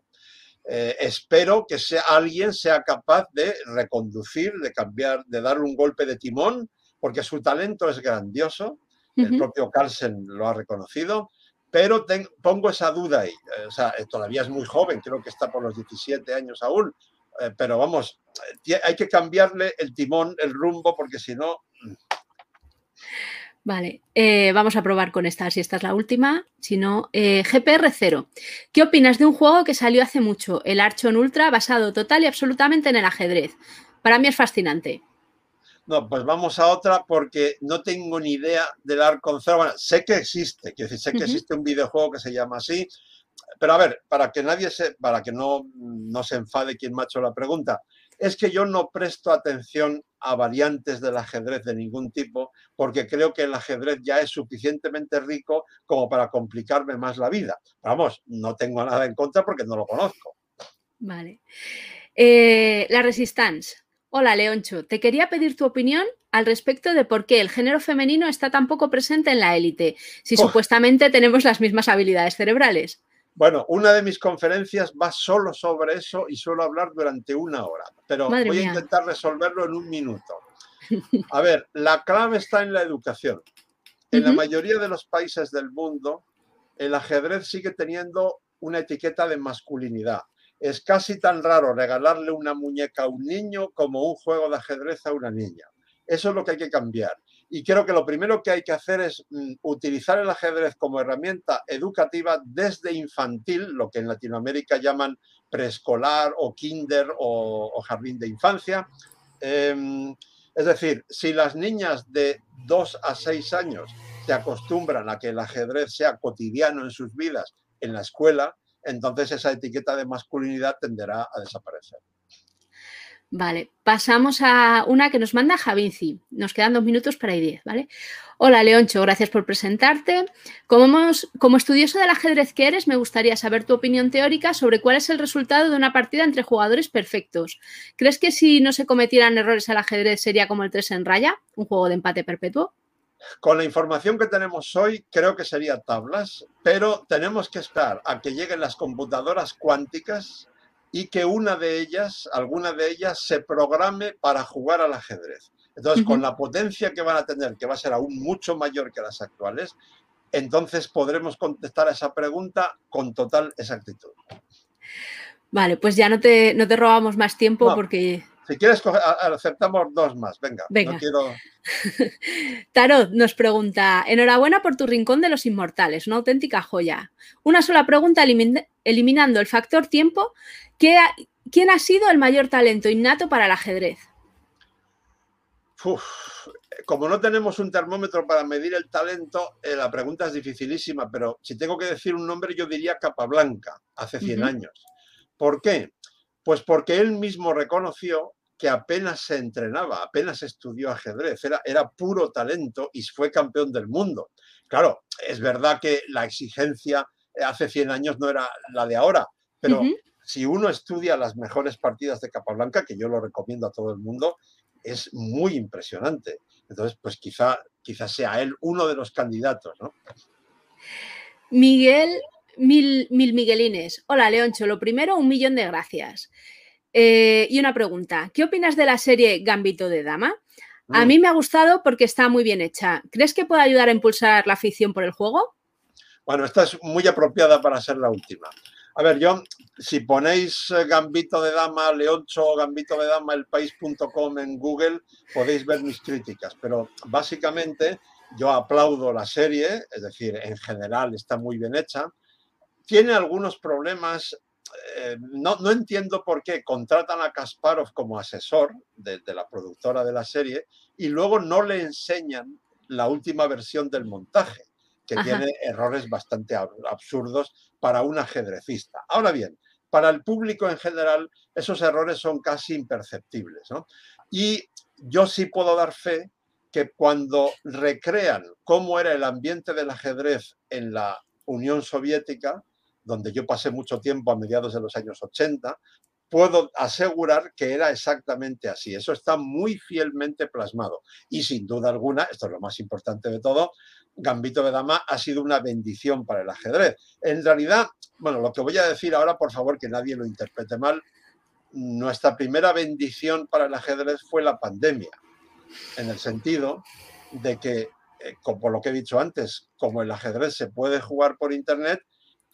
Speaker 2: Eh, espero que sea, alguien sea capaz de reconducir, de cambiar, de darle un golpe de timón, porque su talento es grandioso. El propio Carlsen lo ha reconocido, pero pongo esa duda ahí. O sea, eh, todavía es muy joven, creo que está por los 17 años aún, pero vamos, hay que cambiarle el timón, el rumbo, porque si no. Mm.
Speaker 1: Vale, eh, vamos a probar con esta, si esta es la última. Si no, eh, GPR 0. ¿Qué opinas de un juego que salió hace mucho, el Archon Ultra, basado total y absolutamente en el ajedrez? Para mí es fascinante.
Speaker 2: No, pues vamos a otra porque no tengo ni idea del Archon 0. Bueno, sé que existe, quiero decir, sé que existe un videojuego que se llama así, pero a ver, para que nadie se, para que no, no se enfade quien me ha hecho la pregunta, es que yo no presto atención a variantes del ajedrez de ningún tipo porque creo que el ajedrez ya es suficientemente rico como para complicarme más la vida. Vamos, no tengo nada en contra porque no lo conozco.
Speaker 1: Vale. Eh, la Resistance. Hola, Leoncho. Te quería pedir tu opinión al respecto de por qué el género femenino está tan poco presente en la élite, si supuestamente tenemos las mismas habilidades cerebrales.
Speaker 2: Bueno, una de mis conferencias va solo sobre eso y suelo hablar durante una hora, pero voy a intentar resolverlo en un minuto. A ver, la clave está en la educación. En la mayoría de los países del mundo, el ajedrez sigue teniendo una etiqueta de masculinidad. Es casi tan raro regalarle una muñeca a un niño como un juego de ajedrez a una niña. Eso es lo que hay que cambiar. Y creo que lo primero que hay que hacer es mm, utilizar el ajedrez como herramienta educativa desde infantil, lo que en Latinoamérica llaman preescolar o kinder o, jardín de infancia. Em, es decir, si las niñas de 2 a 6 años se acostumbran a que el ajedrez sea cotidiano en sus vidas en la escuela, entonces esa etiqueta de masculinidad tenderá a desaparecer.
Speaker 1: Vale, pasamos a una que nos manda Javinci. Nos quedan dos minutos para ir ¿vale? Hola, Leoncho, gracias por presentarte. Como, como estudioso del ajedrez que eres, me gustaría saber tu opinión teórica sobre cuál es el resultado de una partida entre jugadores perfectos. ¿Crees que si no se cometieran errores al ajedrez sería como el 3 en raya, un juego de empate perpetuo?
Speaker 2: Con la información que tenemos hoy, creo que sería tablas, pero tenemos que esperar a que lleguen las computadoras cuánticas y que una de ellas, alguna de ellas, se programe para jugar al ajedrez. Entonces, con la potencia que van a tener, que va a ser aún mucho mayor que las actuales, entonces podremos contestar a esa pregunta con total exactitud.
Speaker 1: Vale, pues ya no te, no te robamos más tiempo porque...
Speaker 2: Si quieres, aceptamos dos más. Venga,
Speaker 1: Venga. Tarot nos pregunta, enhorabuena por tu rincón de los inmortales, una auténtica joya. Una sola pregunta eliminando el factor tiempo ¿Quién ha sido el mayor talento innato para el ajedrez?
Speaker 2: como no tenemos un termómetro para medir el talento, eh, la pregunta es dificilísima, pero si tengo que decir un nombre, yo diría Capablanca, hace 100 años. ¿Por qué? Pues porque él mismo reconoció que apenas se entrenaba, apenas estudió ajedrez, era, era puro talento y fue campeón del mundo. Claro, es verdad que la exigencia hace 100 años no era la de ahora, pero si uno estudia las mejores partidas de Capablanca, que yo lo recomiendo a todo el mundo, es muy impresionante. Entonces, pues quizá, quizá sea él uno de los candidatos, ¿no?
Speaker 1: Miguel, mil, mil Miguelines. Hola, Leoncho. Lo primero, un millón de gracias. Eh, y una pregunta. ¿Qué opinas de la serie Gambito de Dama? A mm. mí me ha gustado porque está muy bien hecha. ¿Crees que puede ayudar a impulsar la afición por el juego?
Speaker 2: Bueno, esta es muy apropiada para ser la última. A ver, yo, si ponéis eh, Gambito de Dama, Leoncho Gambito de Dama, elpaís.com en Google, podéis ver mis críticas. Pero básicamente yo aplaudo la serie, es decir, en general está muy bien hecha. Tiene algunos problemas, eh, no, entiendo por qué contratan a Kasparov como asesor de la productora de la serie y luego no le enseñan la última versión del montaje que tiene errores bastante absurdos para un ajedrecista. Ahora bien, para el público en general esos errores son casi imperceptibles. Y yo sí puedo dar fe que cuando recrean cómo era el ambiente del ajedrez en la Unión Soviética, donde yo pasé mucho tiempo a mediados de los años 80, puedo asegurar que era exactamente así. Eso está muy fielmente plasmado. Y sin duda alguna, esto es lo más importante de todo, Gambito de Dama ha sido una bendición para el ajedrez. En realidad, bueno, lo que voy a decir ahora, por favor, que nadie lo interprete mal, nuestra primera bendición para el ajedrez fue la pandemia, en el sentido de que, eh, como lo que he dicho antes, como el ajedrez se puede jugar por Internet,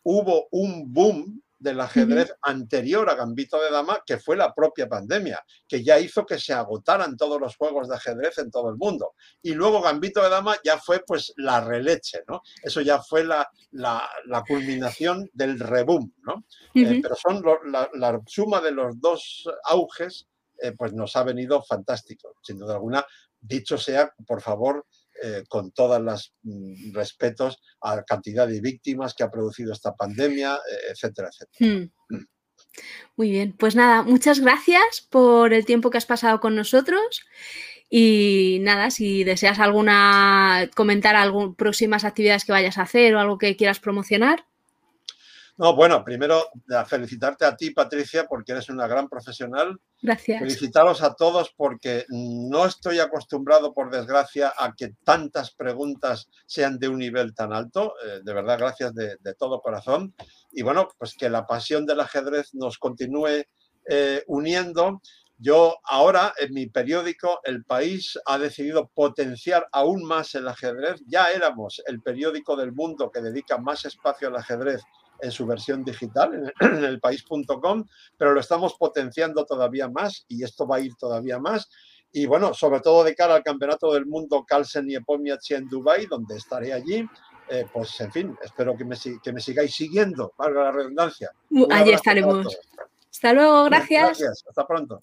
Speaker 2: hubo un boom del ajedrez anterior a Gambito de Dama, que fue la propia pandemia, que ya hizo que se agotaran todos los juegos de ajedrez en todo el mundo. Y luego Gambito de Dama ya fue pues la releche, ¿no? Eso ya fue la, la, culminación del reboom, ¿no? Eh, pero son la, suma de los dos auges, eh, pues nos ha venido fantástico, sin duda alguna. Dicho sea, por favor, eh, con todos los mm, respetos a la cantidad de víctimas que ha producido esta pandemia, eh, etcétera, etcétera.
Speaker 1: Hmm. Muy bien, pues nada, muchas gracias por el tiempo que has pasado con nosotros. Y nada, si deseas alguna comentar algún, próximas actividades que vayas a hacer o algo que quieras promocionar.
Speaker 2: No, bueno, primero felicitarte a ti, Patricia, porque eres una gran profesional.
Speaker 1: Gracias.
Speaker 2: Felicitaros a todos porque no estoy acostumbrado, por desgracia, a que tantas preguntas sean de un nivel tan alto. Eh, de verdad, gracias de, todo corazón. Y bueno, pues que la pasión del ajedrez nos continúe eh, uniendo. Yo ahora en mi periódico El País ha decidido potenciar aún más el ajedrez. Ya éramos el periódico del mundo que dedica más espacio al ajedrez en su versión digital, en el país.com, pero lo estamos potenciando todavía más y esto va a ir todavía más. Y bueno, sobre todo de cara al Campeonato del Mundo Carlsen y Epomiachi en Dubai, donde estaré allí. Eh, pues en fin, espero que me, que me sigáis siguiendo, valga la redundancia.
Speaker 1: Allí estaremos. Hasta luego, gracias.
Speaker 2: Gracias, hasta pronto.